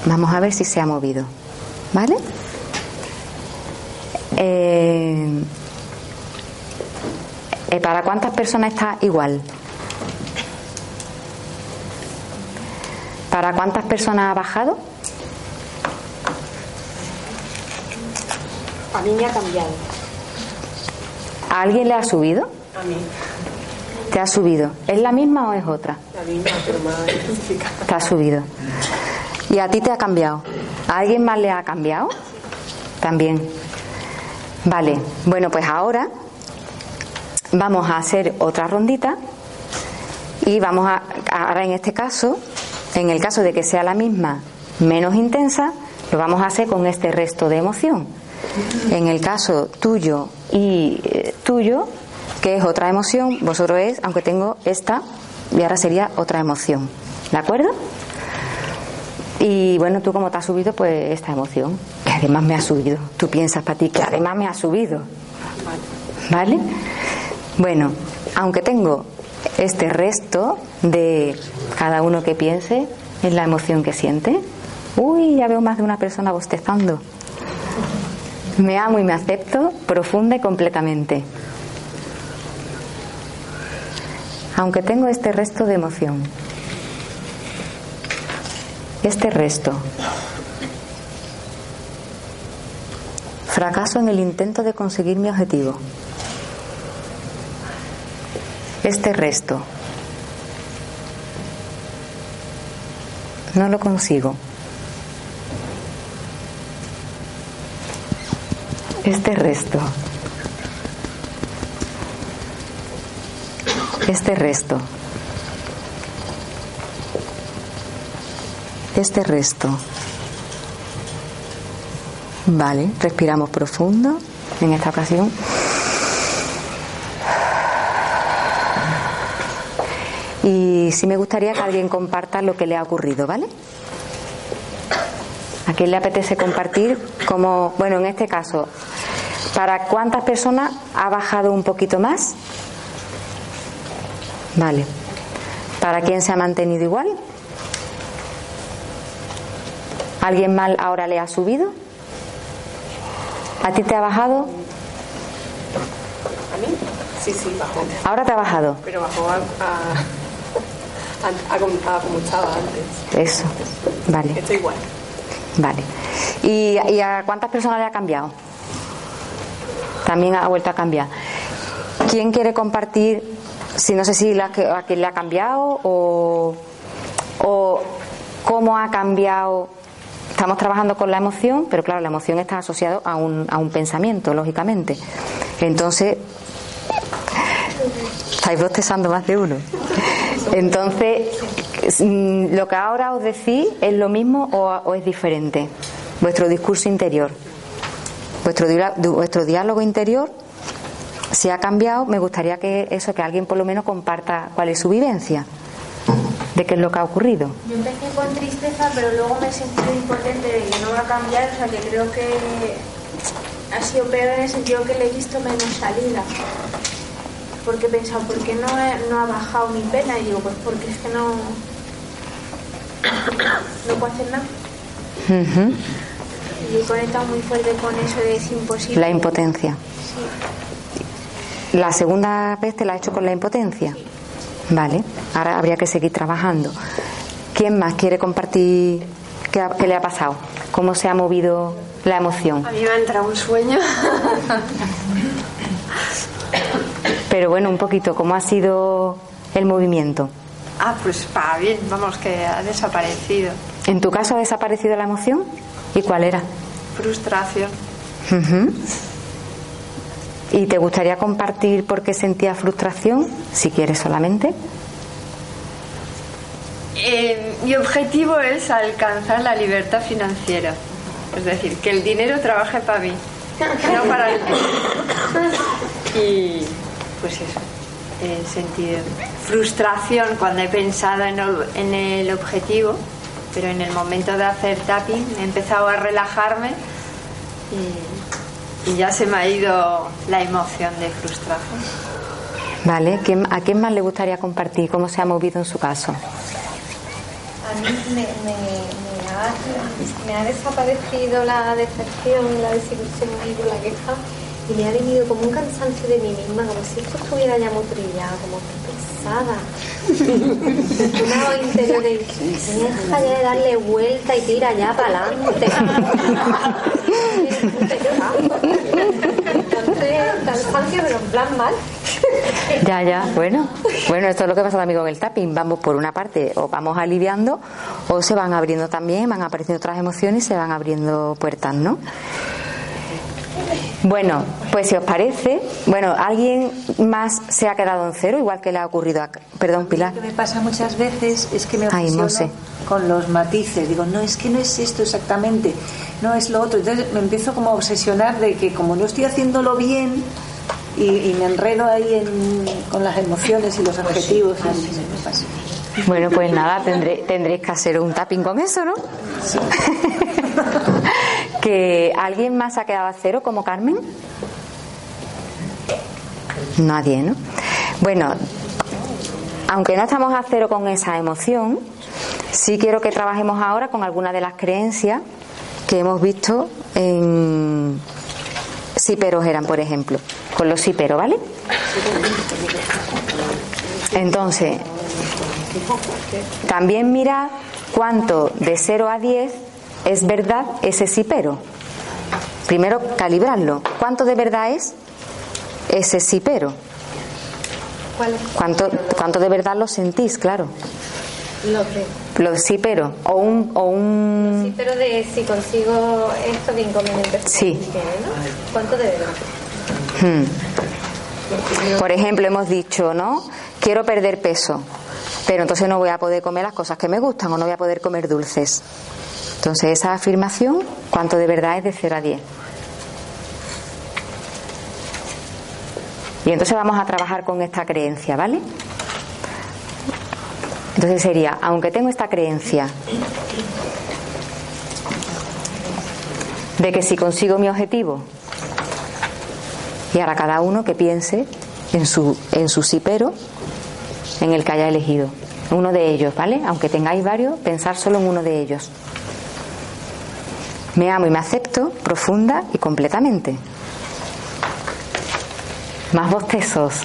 Vamos a ver si se ha movido, ¿vale? Eh, ¿Para cuántas personas está igual? ¿Para cuántas personas ha bajado? A mí me ha cambiado. ¿A alguien le ha subido? A mí. ¿Te ha subido? ¿Es la misma o es otra? La misma, pero más. Te ha subido. ¿Y a ti te ha cambiado? ¿A alguien más le ha cambiado? También. Vale, bueno, pues ahora vamos a hacer otra rondita y vamos a, ahora en este caso, en el caso de que sea la misma, menos intensa, lo vamos a hacer con este resto de emoción. En el caso tuyo y eh, tuyo, que es otra emoción, vosotros es, aunque tengo esta, y ahora sería otra emoción. ¿De acuerdo? Y bueno, tú como te has subido, pues esta emoción, que además me ha subido. Tú piensas para ti que además me ha subido. ¿Vale? Bueno, aunque tengo este resto de cada uno que piense en la emoción que siente. Uy, ya veo más de una persona bostezando. Me amo y me acepto profunda y completamente. Aunque tengo este resto de emoción. Este resto. Fracaso en el intento de conseguir mi objetivo. Este resto. No lo consigo. Este resto. Este resto. Este resto. Vale, respiramos profundo en esta ocasión. Y sí me gustaría que alguien comparta lo que le ha ocurrido, ¿vale? ¿A quién le apetece compartir? Como, bueno, en este caso, ¿para cuántas personas ha bajado un poquito más? Vale. ¿Para quién se ha mantenido igual? ¿Alguien mal ahora le ha subido? ¿A ti te ha bajado? ¿A mí? Sí, sí, bajó. Ahora te ha bajado. Pero bajó a, a, a- a como estaba antes. Eso. Vale. Estoy igual. Vale. ¿Y, y a cuántas personas le ha cambiado? También ha vuelto a cambiar. ¿Quién quiere compartir, si no sé si la, a quién le ha cambiado o, o cómo ha cambiado? Estamos trabajando con la emoción, pero claro, la emoción está asociada a un, a un pensamiento, lógicamente. Entonces, estáis bostezando más de uno. Entonces, mm, lo que ahora os decís es lo mismo o, es diferente. Vuestro discurso interior, vuestro, vuestro diálogo interior, si ha cambiado, me gustaría que eso, que alguien por lo menos comparta cuál es su vivencia, de qué es lo que ha ocurrido. Yo empecé con tristeza, pero luego me he sentido impotente de que no va a cambiar, o sea que creo que ha sido peor en el sentido que le he visto menos salida. Porque he pensado, ¿por qué no, he- no ha bajado mi pena? Y digo, pues porque es que no, no puedo hacer nada. Y he conectado muy fuerte con eso de es imposible. La impotencia. Sí. La segunda vez te la he hecho con la impotencia. Vale, ahora habría que seguir trabajando. ¿Quién más quiere compartir qué, ha- qué le ha pasado? ¿Cómo se ha movido la emoción? A mí me ha entrado un sueño. Pero bueno, un poquito, ¿cómo ha sido el movimiento? ah, pues para bien, vamos, que ha desaparecido. ¿En tu caso ha desaparecido la emoción? ¿Y cuál era? Frustración. ¿Y te gustaría compartir por qué sentías frustración? Si quieres solamente. Eh, mi objetivo es alcanzar la libertad financiera. Es decir, que el dinero trabaje para mí, no para el Y pues eso, he sentido frustración cuando he pensado en el, en el objetivo, pero en el momento de hacer tapping he empezado a relajarme y, y ya se me ha ido la emoción de frustración. Vale, ¿Quién- ¿a quién más le gustaría compartir cómo se ha movido en su caso? A mí me, me, me ha, me ha desaparecido la decepción, la desilusión y la queja y me ha venido como un cansancio de mí misma, como si esto estuviera ya muy trillado, como que pesada. Una voz interior de deja ya de darle vuelta y tira ya para adelante. Entonces, cansancio, pero en plan mal. Ya, ya, bueno. Bueno, esto es lo que pasa también con el tapping. Vamos por una parte, o vamos aliviando, o se van abriendo también, van apareciendo otras emociones y se van abriendo puertas, ¿no? Bueno, pues si os parece, bueno, ¿alguien más se ha quedado en cero, igual que le ha ocurrido a... Perdón, Pilar. Lo que me pasa muchas veces es que me Ay, obsesiono con los matices. Digo, no, es que no es esto exactamente, no es lo otro. Entonces me empiezo como a obsesionar de que como no estoy haciéndolo bien y, y me enredo ahí en- con las emociones y los objetivos. y me pasa. Bueno, pues nada, tendré, tendréis que hacer un tapping con eso, ¿no? que alguien más ha quedado a cero como Carmen. Nadie, ¿no? Bueno, aunque no estamos a cero con esa emoción, sí quiero que trabajemos ahora con algunas de las creencias que hemos visto en síperos eran, por ejemplo, con los síperos, ¿vale? Entonces, también mira cuánto de 0 a 10 es verdad ese sipero. Primero calibrarlo. ¿Cuánto de verdad es ese? ¿Cuál es? ¿Cuánto, cuánto de verdad lo sentís? Claro. Lo que. Lo sí, pero. O un. O un... Sí, pero de si consigo esto, de inconvenientes Sí. ¿Cuánto de verdad? Hmm. Por ejemplo, hemos dicho, ¿no? Quiero perder peso, pero entonces no voy a poder comer las cosas que me gustan o no voy a poder comer dulces. Entonces, esa afirmación, ¿cuánto de verdad es de 0 a 10? Y entonces vamos a trabajar con esta creencia, ¿vale? Entonces sería, aunque tengo esta creencia de que si consigo mi objetivo, y ahora cada uno que piense en su, en su sí pero, en el que haya elegido. Uno de ellos, ¿vale? Aunque tengáis varios, pensar solo en uno de ellos. Me amo y me acepto profunda y completamente. Más bostezos.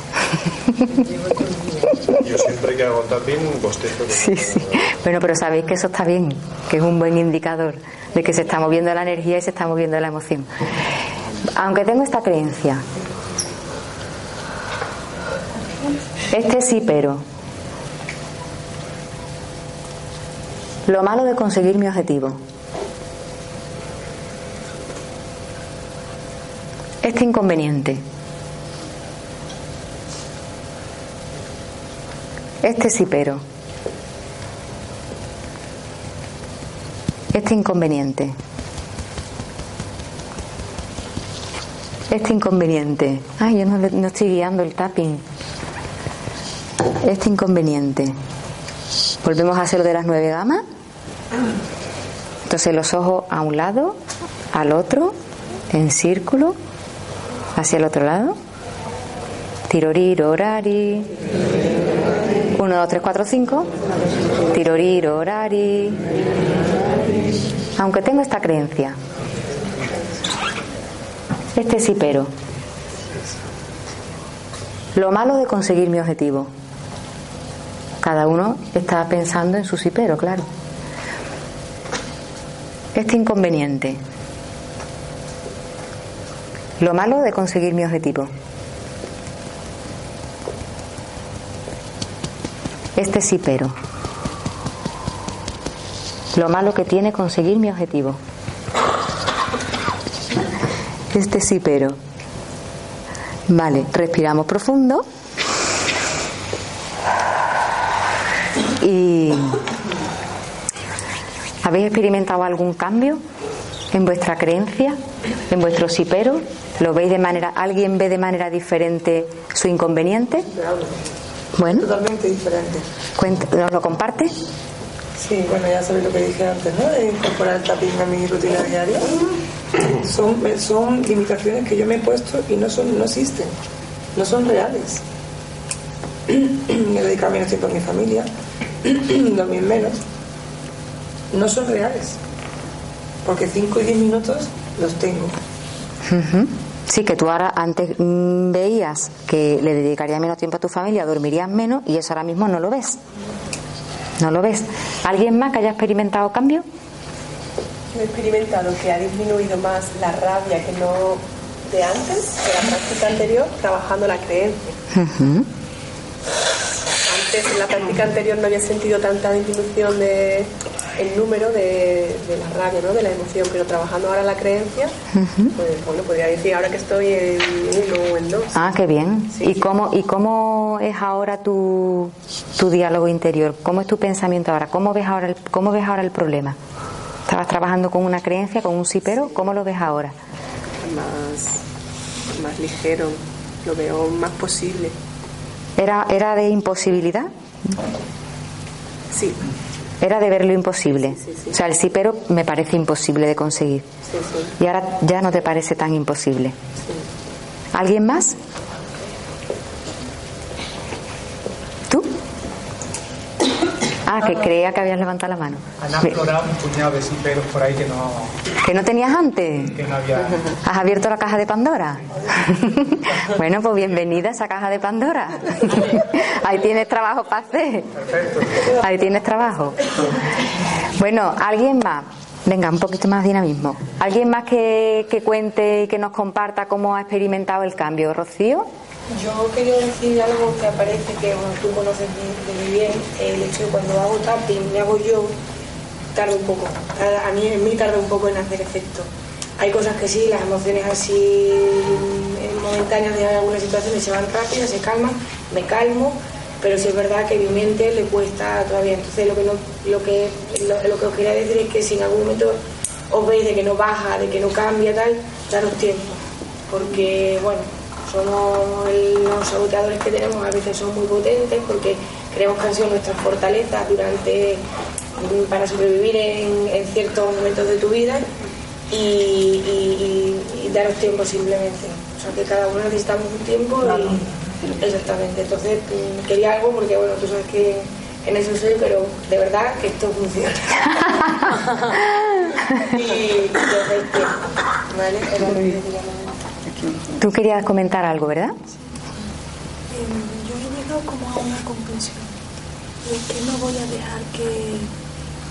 Yo siempre que hago tapping bostezo. Sí, sí. Bueno, pero sabéis que eso está bien, que es un buen indicador de que se está moviendo la energía y se está moviendo la emoción. Aunque tengo esta creencia, este sí, pero lo malo de conseguir mi objetivo, este inconveniente, este sí, pero este inconveniente. Este inconveniente. Ay, yo no, no estoy guiando el tapping. Este inconveniente. Volvemos a hacer lo de las nueve gamas. Entonces los ojos a un lado, al otro, en círculo, hacia el otro lado. Tiroriro, orari. Uno, dos, tres, cuatro, cinco. Tiroriro, orari. Aunque tengo esta creencia, este sí, pero. Lo malo de conseguir mi objetivo. Cada uno está pensando en su sí, pero, claro. Este inconveniente. Lo malo de conseguir mi objetivo. Este sí, pero. Lo malo que tiene conseguir mi objetivo. Este sí, pero. Vale, respiramos profundo. Y. ¿Habéis experimentado algún cambio en vuestra creencia, en vuestro sí, pero? ¿Lo veis de manera, alguien ve de manera diferente su inconveniente? Bueno, Totalmente diferente. cuenta- ¿nos lo comparte? Sí, bueno, ya sabéis lo que dije antes, ¿no? De incorporar el tapping a mi rutina diaria. Son, son limitaciones que yo me he puesto y no, son, no existen, no son reales. Me dedicar menos tiempo a mi familia, dormir menos. No son reales. Porque 5 y 10 minutos los tengo. Ujú. Sí, que tú ahora antes mm, veías que le dedicarías menos tiempo a tu familia, dormirías menos y eso ahora mismo no lo ves. No lo ves. ¿Alguien más que haya experimentado cambio? Yo he experimentado que ha disminuido más la rabia que no de antes, de la práctica anterior, trabajando la creencia. Antes, en la práctica anterior, no había sentido tanta disminución de el número de, de la rabia, ¿no? de la emoción, pero trabajando ahora la creencia, pues bueno, podría decir ahora que estoy en uno o en dos. Ah, qué bien. ¿Y cómo, ¿Y cómo es ahora tu, tu diálogo interior? ¿Cómo es tu pensamiento ahora? ¿Cómo ves ahora el, cómo ves ahora el problema? ¿Estabas trabajando con una creencia, con un sí, pero? ¿Cómo lo ves ahora? Más, más ligero, lo veo más posible. ¿Era, ¿Era de imposibilidad? Sí. Era de ver lo imposible. O sea, el sí, pero me parece imposible de conseguir. Sí, sí. Y ahora ya no te parece tan imposible. ¿Alguien más? Ah, que creía que habías levantado la mano. Han aflorado un puñado de siperos por ahí que no, ¿Que no tenías antes? que no había. ¿Has abierto la caja de Pandora? bueno, pues bienvenida a esa caja de Pandora. Ahí tienes trabajo para hacer. Ahí tienes trabajo. Bueno, ¿alguien más? Venga, un poquito más dinamismo. ¿Alguien más que, que cuente y que nos comparta cómo ha experimentado el cambio? ¿Rocío? Yo quería decir algo que aparece que bueno, tú conoces de, muy bien, el hecho de cuando hago tapping, me hago yo, tarda un poco. A, a mí, en mí tarda un poco en hacer efecto. Hay cosas que sí, las emociones así eh, momentáneas de algunas situaciones se van rápidas, se calman, me calmo, pero sí es verdad que mi mente le cuesta todavía. Entonces lo que, no, lo que, lo, lo que os quería decir es que si en algún momento os veis de que no baja, de que no cambia, tal, daros tiempo. Porque, bueno, somos los saboteadores que tenemos a veces son muy potentes porque creemos que han sido nuestras fortalezas durante para sobrevivir en, en ciertos momentos de tu vida y, y- y- y daros tiempo simplemente. O sea que cada uno necesitamos un tiempo y exactamente. Entonces mm, quería algo porque bueno, tú sabes que en eso soy, pero de verdad que esto funciona. y entonces, tiempo, ¿vale? Era lo que. Tú querías comentar algo, ¿verdad? Em, yo he llegado como a una conclusión es que no voy a dejar que,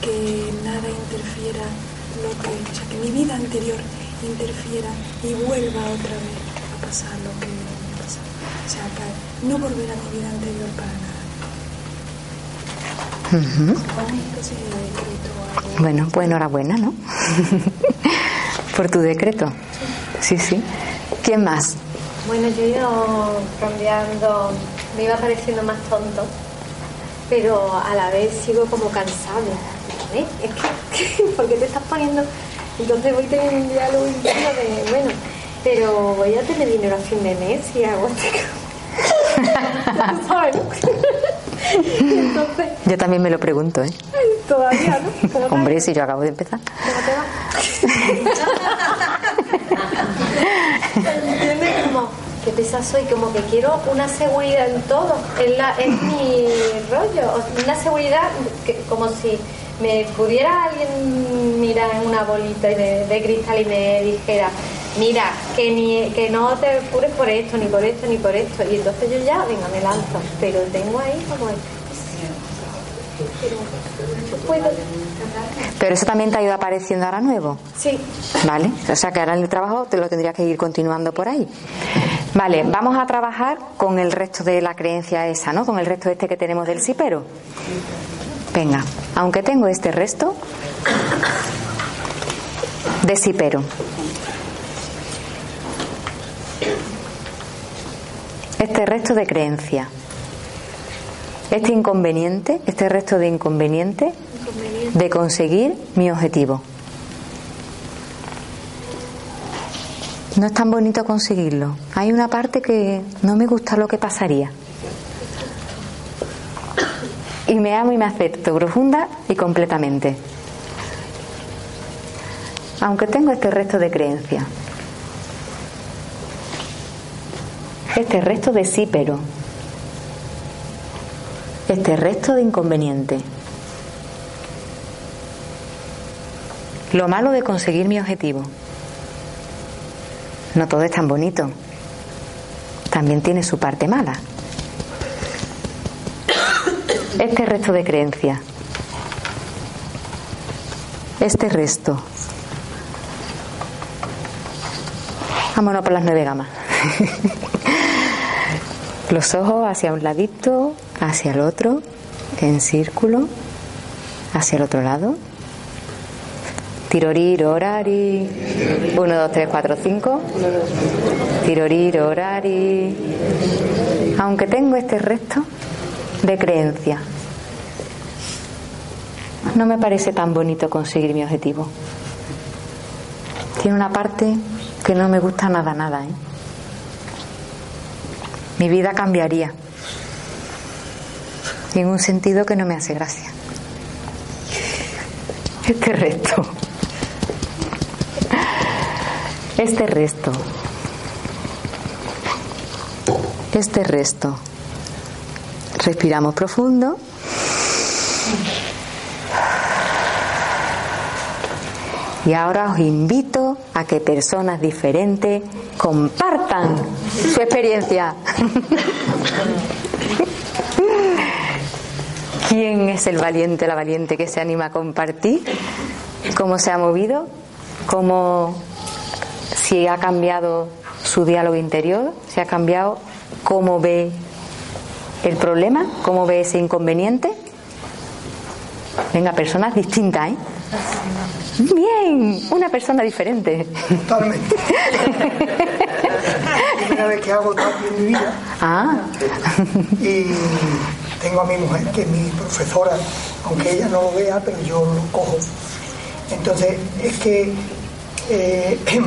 que nada interfiera lo que, o sea, que mi vida anterior interfiera y vuelva otra vez a pasar lo que me pasa. O sea, que no volver a mi vida anterior para nada. Bueno, pues enhorabuena, ¿no? Por tu decreto. Sí, sí. ¿Quién más? Bueno, yo he ido cambiando, me iba pareciendo más tonto, pero a la vez sigo como cansado. ¿Eh? Es que, ¿por qué te estás poniendo? Entonces voy teniendo un diálogo interno de, bueno, pero voy a tener dinero a fin de mes y hago este entonces, Yo también me lo pregunto, ¿eh? todavía, ¿no? ¿Cómo te- Hombre, si yo acabo de empezar. ¿Entiendes? Como que pesa soy, como que quiero una seguridad en todo. Es, la, es mi rollo. Una seguridad que, como si me pudiera alguien mirar en una bolita de, cristal y me dijera, mira, que, ni, que no te apures por esto, ni por esto, ni por esto. Y entonces yo ya, venga, me lanzo. Pero tengo ahí como... Pero. Pero eso también te ha ido apareciendo ahora nuevo. Sí. ¿Vale? O sea que ahora en el trabajo te lo tendrías que ir continuando por ahí. Vale, vamos a trabajar con el resto de la creencia esa, ¿no? Con el resto este que tenemos del sipero. Venga, aunque tengo este resto de sipero. Este resto de creencia. Este inconveniente, este resto de inconveniente de conseguir mi objetivo. No es tan bonito conseguirlo. Hay una parte que no me gusta lo que pasaría. Y me amo y me acepto profunda y completamente. Aunque tengo este resto de creencia. Este resto de sí, pero. Este resto de inconveniente. Lo malo de conseguir mi objetivo. No todo es tan bonito. También tiene su parte mala. Este resto de creencia. Este resto. Vámonos por las nueve gamas. Los ojos hacia un ladito, hacia el otro, en círculo, hacia el otro lado. Tirorir, orari. 1, 2, 3, 4, 5. Tirorir, orari. Aunque tengo este resto de creencia, no me parece tan bonito conseguir mi objetivo. Tiene una parte que no me gusta nada, nada. ¿eh? Mi vida cambiaría. Y en un sentido que no me hace gracia. Este resto. Este resto. Este resto. Respiramos profundo. Y ahora os invito a que personas diferentes compartan su experiencia. ¿Quién es el valiente, la valiente que se anima a compartir? ¿Cómo se ha movido? ¿Cómo si ha cambiado su diálogo interior? ¿Si ha cambiado cómo ve el problema, cómo ve ese inconveniente. Venga, personas distintas, ¿eh? Bien, una persona diferente. Totalmente. la primera vez que hago tapping en mi vida. Ah. Y tengo a mi mujer, que es mi profesora, aunque ella no lo vea, pero yo lo cojo. Entonces, es que eh,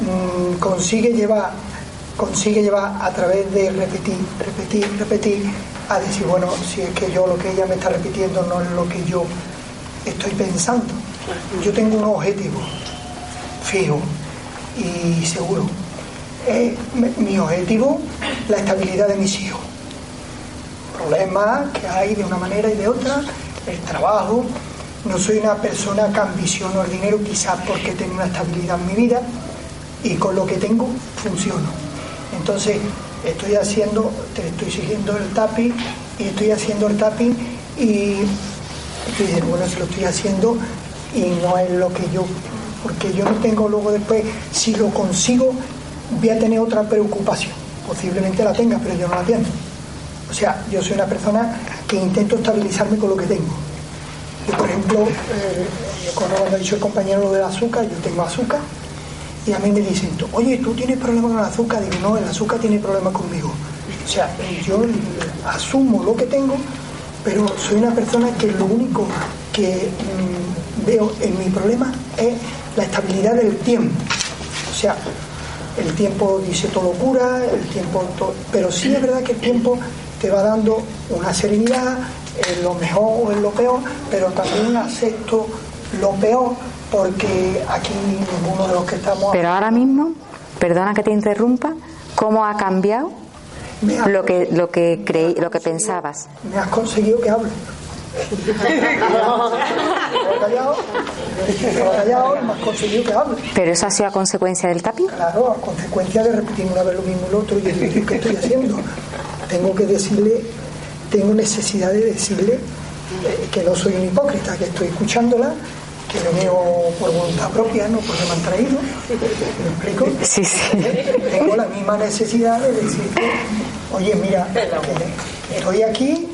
mm, consigue llevar consigue llevar a través de repetir, repetir, repetir, a decir, bueno, si es que yo lo que ella me está repitiendo no es lo que yo estoy pensando. Yo tengo un objetivo fijo y seguro. Es mi objetivo, la estabilidad de mis hijos. Problemas que hay de una manera y de otra, el trabajo. No soy una persona que ambiciono el dinero, quizás porque tengo una estabilidad en mi vida y con lo que tengo funciono entonces, estoy haciendo, te estoy siguiendo el tapping y estoy haciendo el tapping y diciendo, bueno, se lo estoy haciendo y no es lo que yo, porque yo no tengo luego después, si lo consigo, voy a tener otra preocupación. Posiblemente la tenga, pero yo no la tengo. O sea, yo soy una persona que intento estabilizarme con lo que tengo. Yo, por ejemplo, eh, cuando ha dicho el compañero lo del azúcar, yo tengo azúcar, y a mí me dicen, oye, ¿tú tienes problemas con el azúcar? Digo, no, el azúcar tiene problemas conmigo. O sea, yo asumo lo que tengo, pero soy una persona que lo único que mm, veo en mi problema es la estabilidad del tiempo. O sea, el tiempo dice todo cura, el tiempo todo, pero sí es verdad que el tiempo te va dando una serenidad, en lo mejor o en lo peor, pero también acepto lo peor porque aquí ninguno de los que estamos... Pero ahora mismo, perdona que te interrumpa, ¿cómo ha cambiado lo que, lo que, creí, lo que pensabas? Me has conseguido que hable. Pero eso ha sido a consecuencia del tapping. Claro, a consecuencia de repetir una vez lo mismo el otro y decir ¿qué estoy haciendo? Tengo que decirle, tengo necesidad de decirle que no soy un hipócrita, que estoy escuchándola que lo veo por voluntad propia, no porque me han traído. ¿Me explico? Sí, sí. Tengo la misma necesidad de decirte, oye, mira, estoy aquí,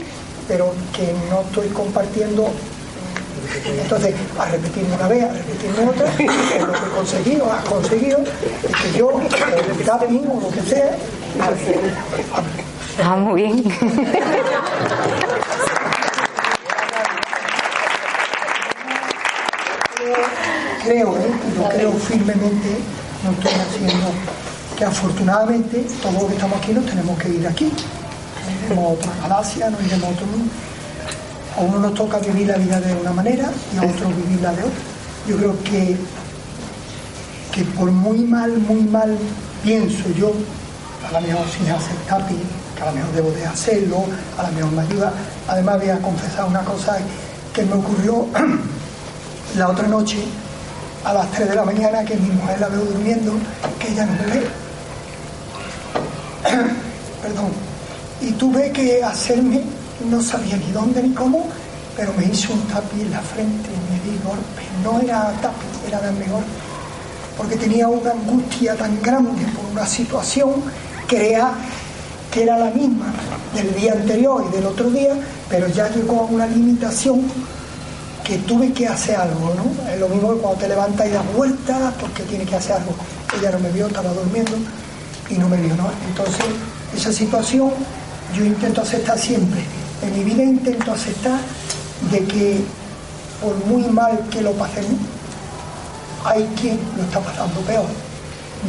pero que no estoy compartiendo. Entonces, a repetirme una vez, a repetirme otra, lo que he conseguido, has conseguido, es que yo, el tapping o lo que sea, Ah, muy bien. creo, ¿eh? yo creo firmemente, no estoy haciendo, que afortunadamente todos los que estamos aquí nos tenemos que ir aquí. No iremos a otra galaxia, no iremos a otro mundo. A uno nos toca vivir la vida de una manera y a otro vivirla de otra. Yo creo que, que por muy mal, muy mal pienso yo, a lo mejor sin hacer tapping, que a lo mejor debo de hacerlo, a lo mejor me ayuda. Además voy a confesar una cosa que me ocurrió la otra noche a las 3 de la mañana que mi mujer la veo durmiendo, que ella no me ve. Perdón. Y tuve que hacerme, no sabía ni dónde ni cómo, pero me hice un tapi en la frente y me di golpe. No era tapi, era darme golpe. Porque tenía una angustia tan grande por una situación que que era la misma del día anterior y del otro día, pero ya llegó a una limitación que tuve que hacer algo, ¿no? Es lo mismo que cuando te levantas y das vueltas porque tienes que hacer algo. Ella no me vio, estaba durmiendo y no me vio, ¿no? Entonces, esa situación yo intento aceptar siempre. En mi vida intento aceptar de que por muy mal que lo pasemos, hay quien lo está pasando peor.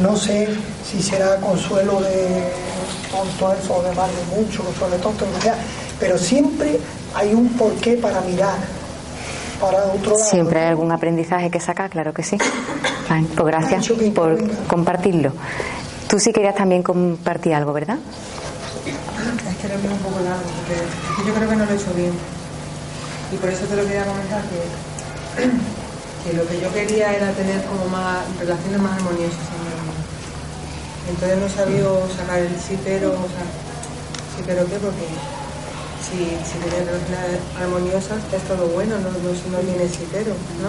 No sé si será consuelo de tonto eso o de mal de mucho, consuelo de tonto, lo que sea, pero siempre hay un porqué para mirar Siempre hay algún aprendizaje que sacar, claro que sí. pues gracias por compartirlo. Tú sí querías también compartir algo, ¿verdad? Es que lo veo un poco largo, porque yo creo que no lo he hecho bien. Y por eso te lo quería comentar que, que lo que yo quería era tener como más relaciones más armoniosas Entonces no sabía sacar el sí pero, o sea, sí pero qué, porque si, si tienes relaciones armoniosas es todo bueno, no, no, si no tienes citero, ¿no?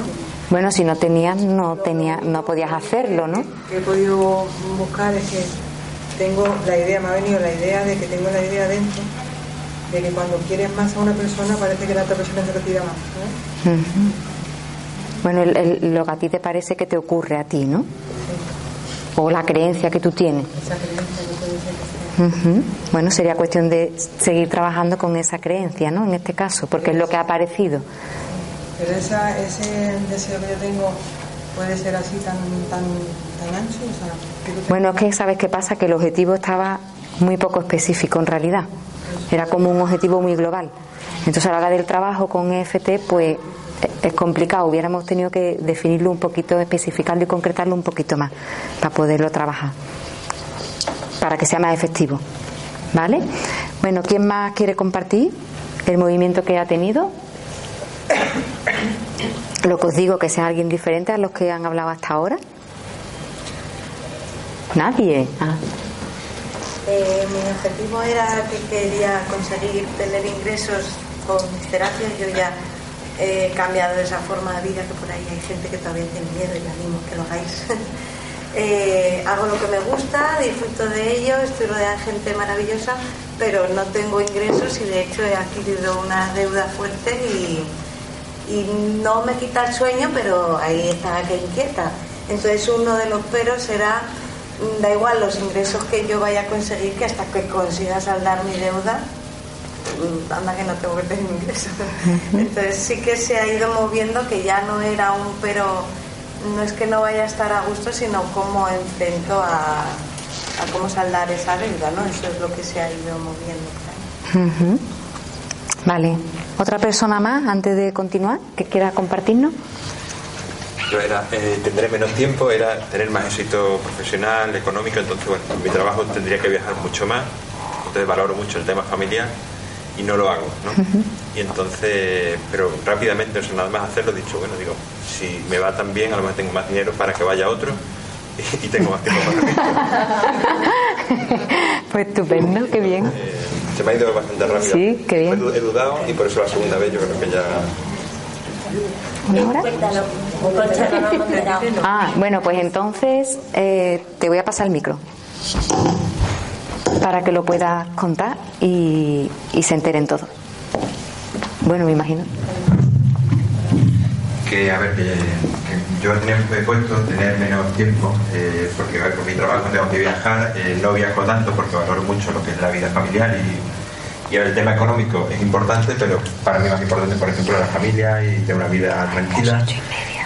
Bueno, si no tenías, no tenía, no podías hacerlo, ¿no? Que he podido buscar es que tengo la idea, me ha venido la idea de que tengo la idea dentro de que cuando quieres más a una persona parece que la otra persona se retira más. ¿no? Bueno, el- el- lo que a ti te parece que te ocurre a ti, ¿no? O la creencia que tú tienes. Esa creencia que sea. Ujú. Bueno, sería cuestión de seguir trabajando con esa creencia, ¿no? En este caso, porque es lo que ha aparecido. Pero esa, ese deseo que yo tengo puede ser así tan tan tan ancho, o sea, que tú te- Bueno, es que sabes qué pasa, que el objetivo estaba muy poco específico en realidad. Era como un objetivo muy global. Entonces a la hora del trabajo con EFT, pues es complicado. Hubiéramos tenido que definirlo un poquito, especificarlo y concretarlo un poquito más para poderlo trabajar. Para que sea más efectivo. ¿Vale? Bueno, ¿quién más quiere compartir el movimiento que ha tenido? Lo que os digo, que sea alguien diferente a los que han hablado hasta ahora. Nadie. Ah. Eh, mi objetivo era que quería conseguir tener ingresos con mis terapias. Yo ya he cambiado esa forma de vida que por ahí hay gente que todavía tiene miedo y le animo que lo hagáis. Eh, hago lo que me gusta, disfruto de ello, estoy rodeada de gente maravillosa, pero no tengo ingresos y de hecho he adquirido una deuda fuerte y, y no me quita el sueño, pero ahí está que inquieta. Entonces uno de los peros será, da igual los ingresos que yo vaya a conseguir, que hasta que consiga saldar mi deuda, mm, anda que no tengo que tener ingresos. Entonces sí que se ha ido moviendo, que ya no era un pero, no es que no vaya a estar a gusto, sino cómo enfrento a, a cómo saldar esa deuda, ¿no? Eso es lo que se ha ido moviendo. Vale. ¿Otra persona más antes de continuar que quiera compartirnos? Yo era, eh, tendré menos tiempo, era tener más éxito profesional, económico, entonces bueno, en mi trabajo tendría que viajar mucho más, entonces valoro mucho el tema familiar y no lo hago, ¿no? Y entonces, pero rápidamente, o sea, nada más hacerlo, he dicho, bueno, digo, si me va tan bien, a lo mejor tengo más dinero para que vaya otro y, y tengo más tiempo para Pues estupendo, qué bien. Se me ha ido bastante rápido. Sí, qué bien. He dudado y por eso la segunda vez yo creo que ya... Ah, bueno, pues entonces eh, te voy a pasar el micro para que lo puedas contar y, y se enteren todos. Bueno, me imagino. que a ver que, que yo tenía he puesto tener menos tiempo eh, porque a ver, por mi trabajo tengo que viajar eh, no viajo tanto porque valoro mucho lo que es la vida familiar y, y a ver, el tema económico es importante pero para mí más importante por ejemplo la familia y tener una vida tranquila.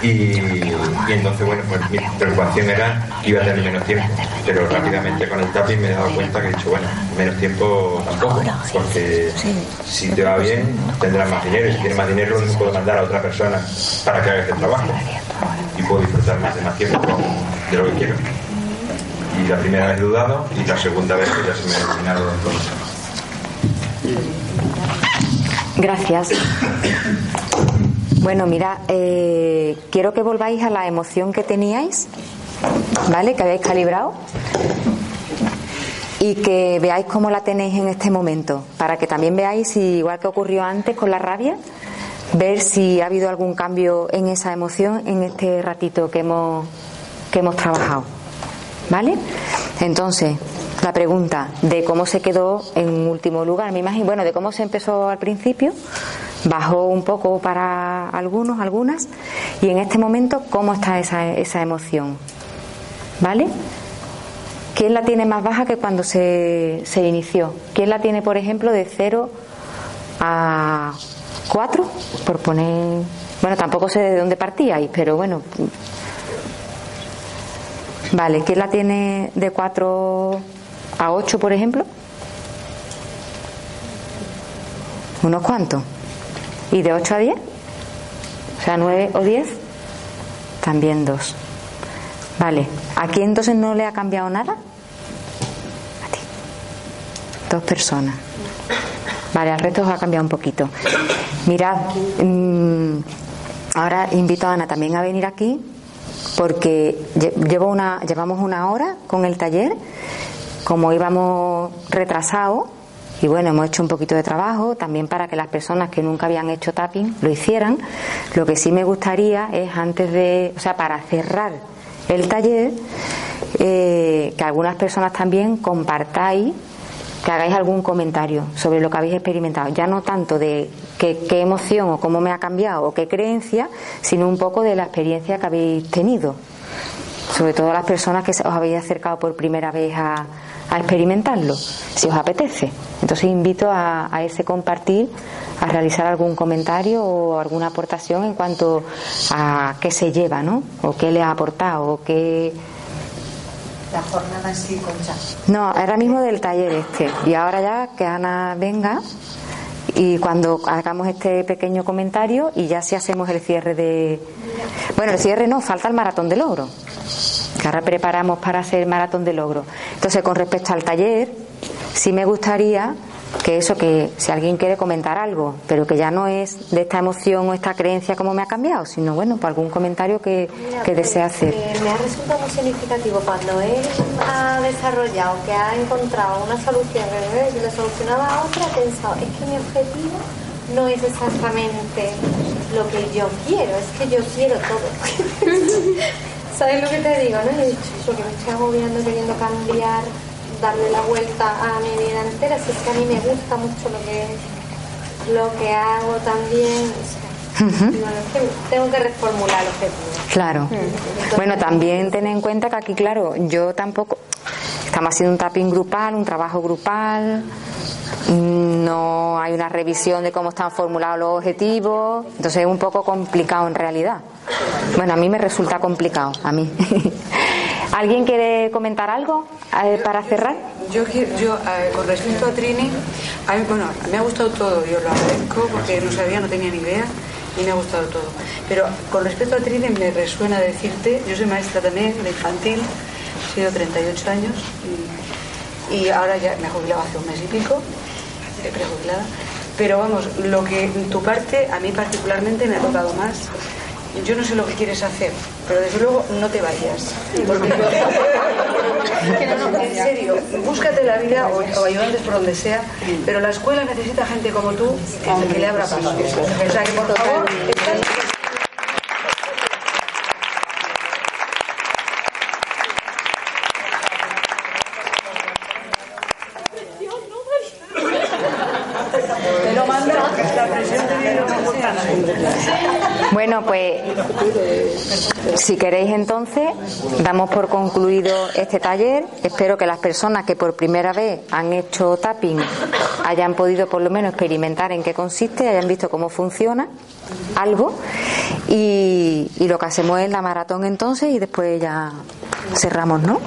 Y, y entonces bueno pues mi preocupación era que iba a tener menos tiempo pero rápidamente con el tapping me he dado cuenta que he dicho bueno menos tiempo tampoco porque si te va bien tendrás más dinero y si tienes más dinero lo puedo mandar a otra persona para que haga este trabajo y puedo disfrutar más de más tiempo de lo que quiero. Y la primera vez he dudado y la segunda vez pues ya se me ha terminado todo Gracias. Bueno, mira, eh, quiero que volváis a la emoción que teníais, ¿vale? Que habéis calibrado y que veáis cómo la tenéis en este momento, para que también veáis si, igual que ocurrió antes con la rabia, ver si ha habido algún cambio en esa emoción en este ratito que hemos, que hemos trabajado. ¿Vale? Entonces, la pregunta de cómo se quedó en último lugar, me imagino, bueno, de cómo se empezó al principio, bajó un poco para algunos, algunas, y en este momento, ¿cómo está esa, esa emoción? ¿Vale? ¿Quién la tiene más baja que cuando se, se inició? ¿Quién la tiene, por ejemplo, de 0 a 4? Por poner. Bueno, tampoco sé de dónde partíais, pero bueno. Vale, ¿quién la tiene de 4 a 8, por ejemplo? ¿Unos cuantos? ¿Y de 8 a 10? O sea, 9 o 10, también dos. Vale, ¿aquí entonces no le ha cambiado nada? A ti. Dos personas. Vale, al resto os ha cambiado un poquito. Mirad, mm, ahora invito a Ana también a venir aquí porque lle- llevo una, llevamos una hora con el taller, como íbamos retrasados, y bueno, hemos hecho un poquito de trabajo también para que las personas que nunca habían hecho tapping lo hicieran. Lo que sí me gustaría es antes de, o sea, para cerrar el taller, eh, que algunas personas también compartáis, que hagáis algún comentario sobre lo que habéis experimentado. Ya no tanto de qué, emoción o cómo me ha cambiado o qué creencia, sino un poco de la experiencia que habéis tenido. Sobre todo las personas que os habéis acercado por primera vez a, a experimentarlo, si os apetece. Entonces invito a, a ese compartir, a realizar algún comentario o alguna aportación en cuanto a qué se lleva, ¿no? O qué le ha aportado, o qué... La jornada en sí, Concha. No, ahora mismo del taller este. Y ahora ya que Ana venga y cuando hagamos este pequeño comentario y ya si hacemos el cierre de... Bueno, el cierre no, falta el maratón de logro. Que ahora preparamos para hacer el maratón de logro. Entonces, con respecto al taller, sí me gustaría que eso, que si alguien quiere comentar algo, pero que ya no es de esta emoción o esta creencia como me ha cambiado, sino bueno, por algún comentario que, que desea hacer. Eh, me ha resultado muy significativo cuando él ha desarrollado, que ha encontrado una solución que le solucionaba a otra, ha pensado, es que mi objetivo no es exactamente lo que yo quiero, es que yo quiero todo. ¿Sabes lo que te digo? No? Y he dicho, eso que me estoy agobiando queriendo cambiar, darle la vuelta a mi vida entera, si es que a mí me gusta mucho lo que, lo que hago también. es que tengo que reformular el objetivo. Claro. Bueno, también ten en cuenta que aquí, claro, yo tampoco. Estamos haciendo un tapping grupal, un trabajo grupal. mm, No hay una revisión de cómo están formulados los objetivos. Entonces es un poco complicado en realidad. Bueno, a mí me resulta complicado, a mí. ¿Alguien quiere comentar algo eh, para cerrar? Yo, yo con respecto a Trini, a mí, bueno, me ha gustado todo, yo lo agradezco porque no sabía, no tenía ni idea y me ha gustado todo. Pero con respecto a Trini me resuena decirte, yo soy maestra también de infantil, he sido 38 años y, ahora ya me he jubilado hace un mes y pico, prejubilada. Pero vamos, lo que tu parte a mí particularmente me ha tocado más. Yo no sé lo que quieres hacer, pero desde luego no te vayas. Porque en serio, búscate la vida o, o ayudantes por donde sea, pero la escuela necesita gente como tú que, que le abra paso. O sea que por favor, estás- Te lo mando, la presión te viene como sea. Bueno, pues si queréis entonces, damos por concluido este taller. Espero que las personas que por primera vez han hecho tapping hayan podido por lo menos experimentar en qué consiste, hayan visto cómo funciona algo. Y, y lo que hacemos es la maratón entonces y después ya cerramos, ¿no?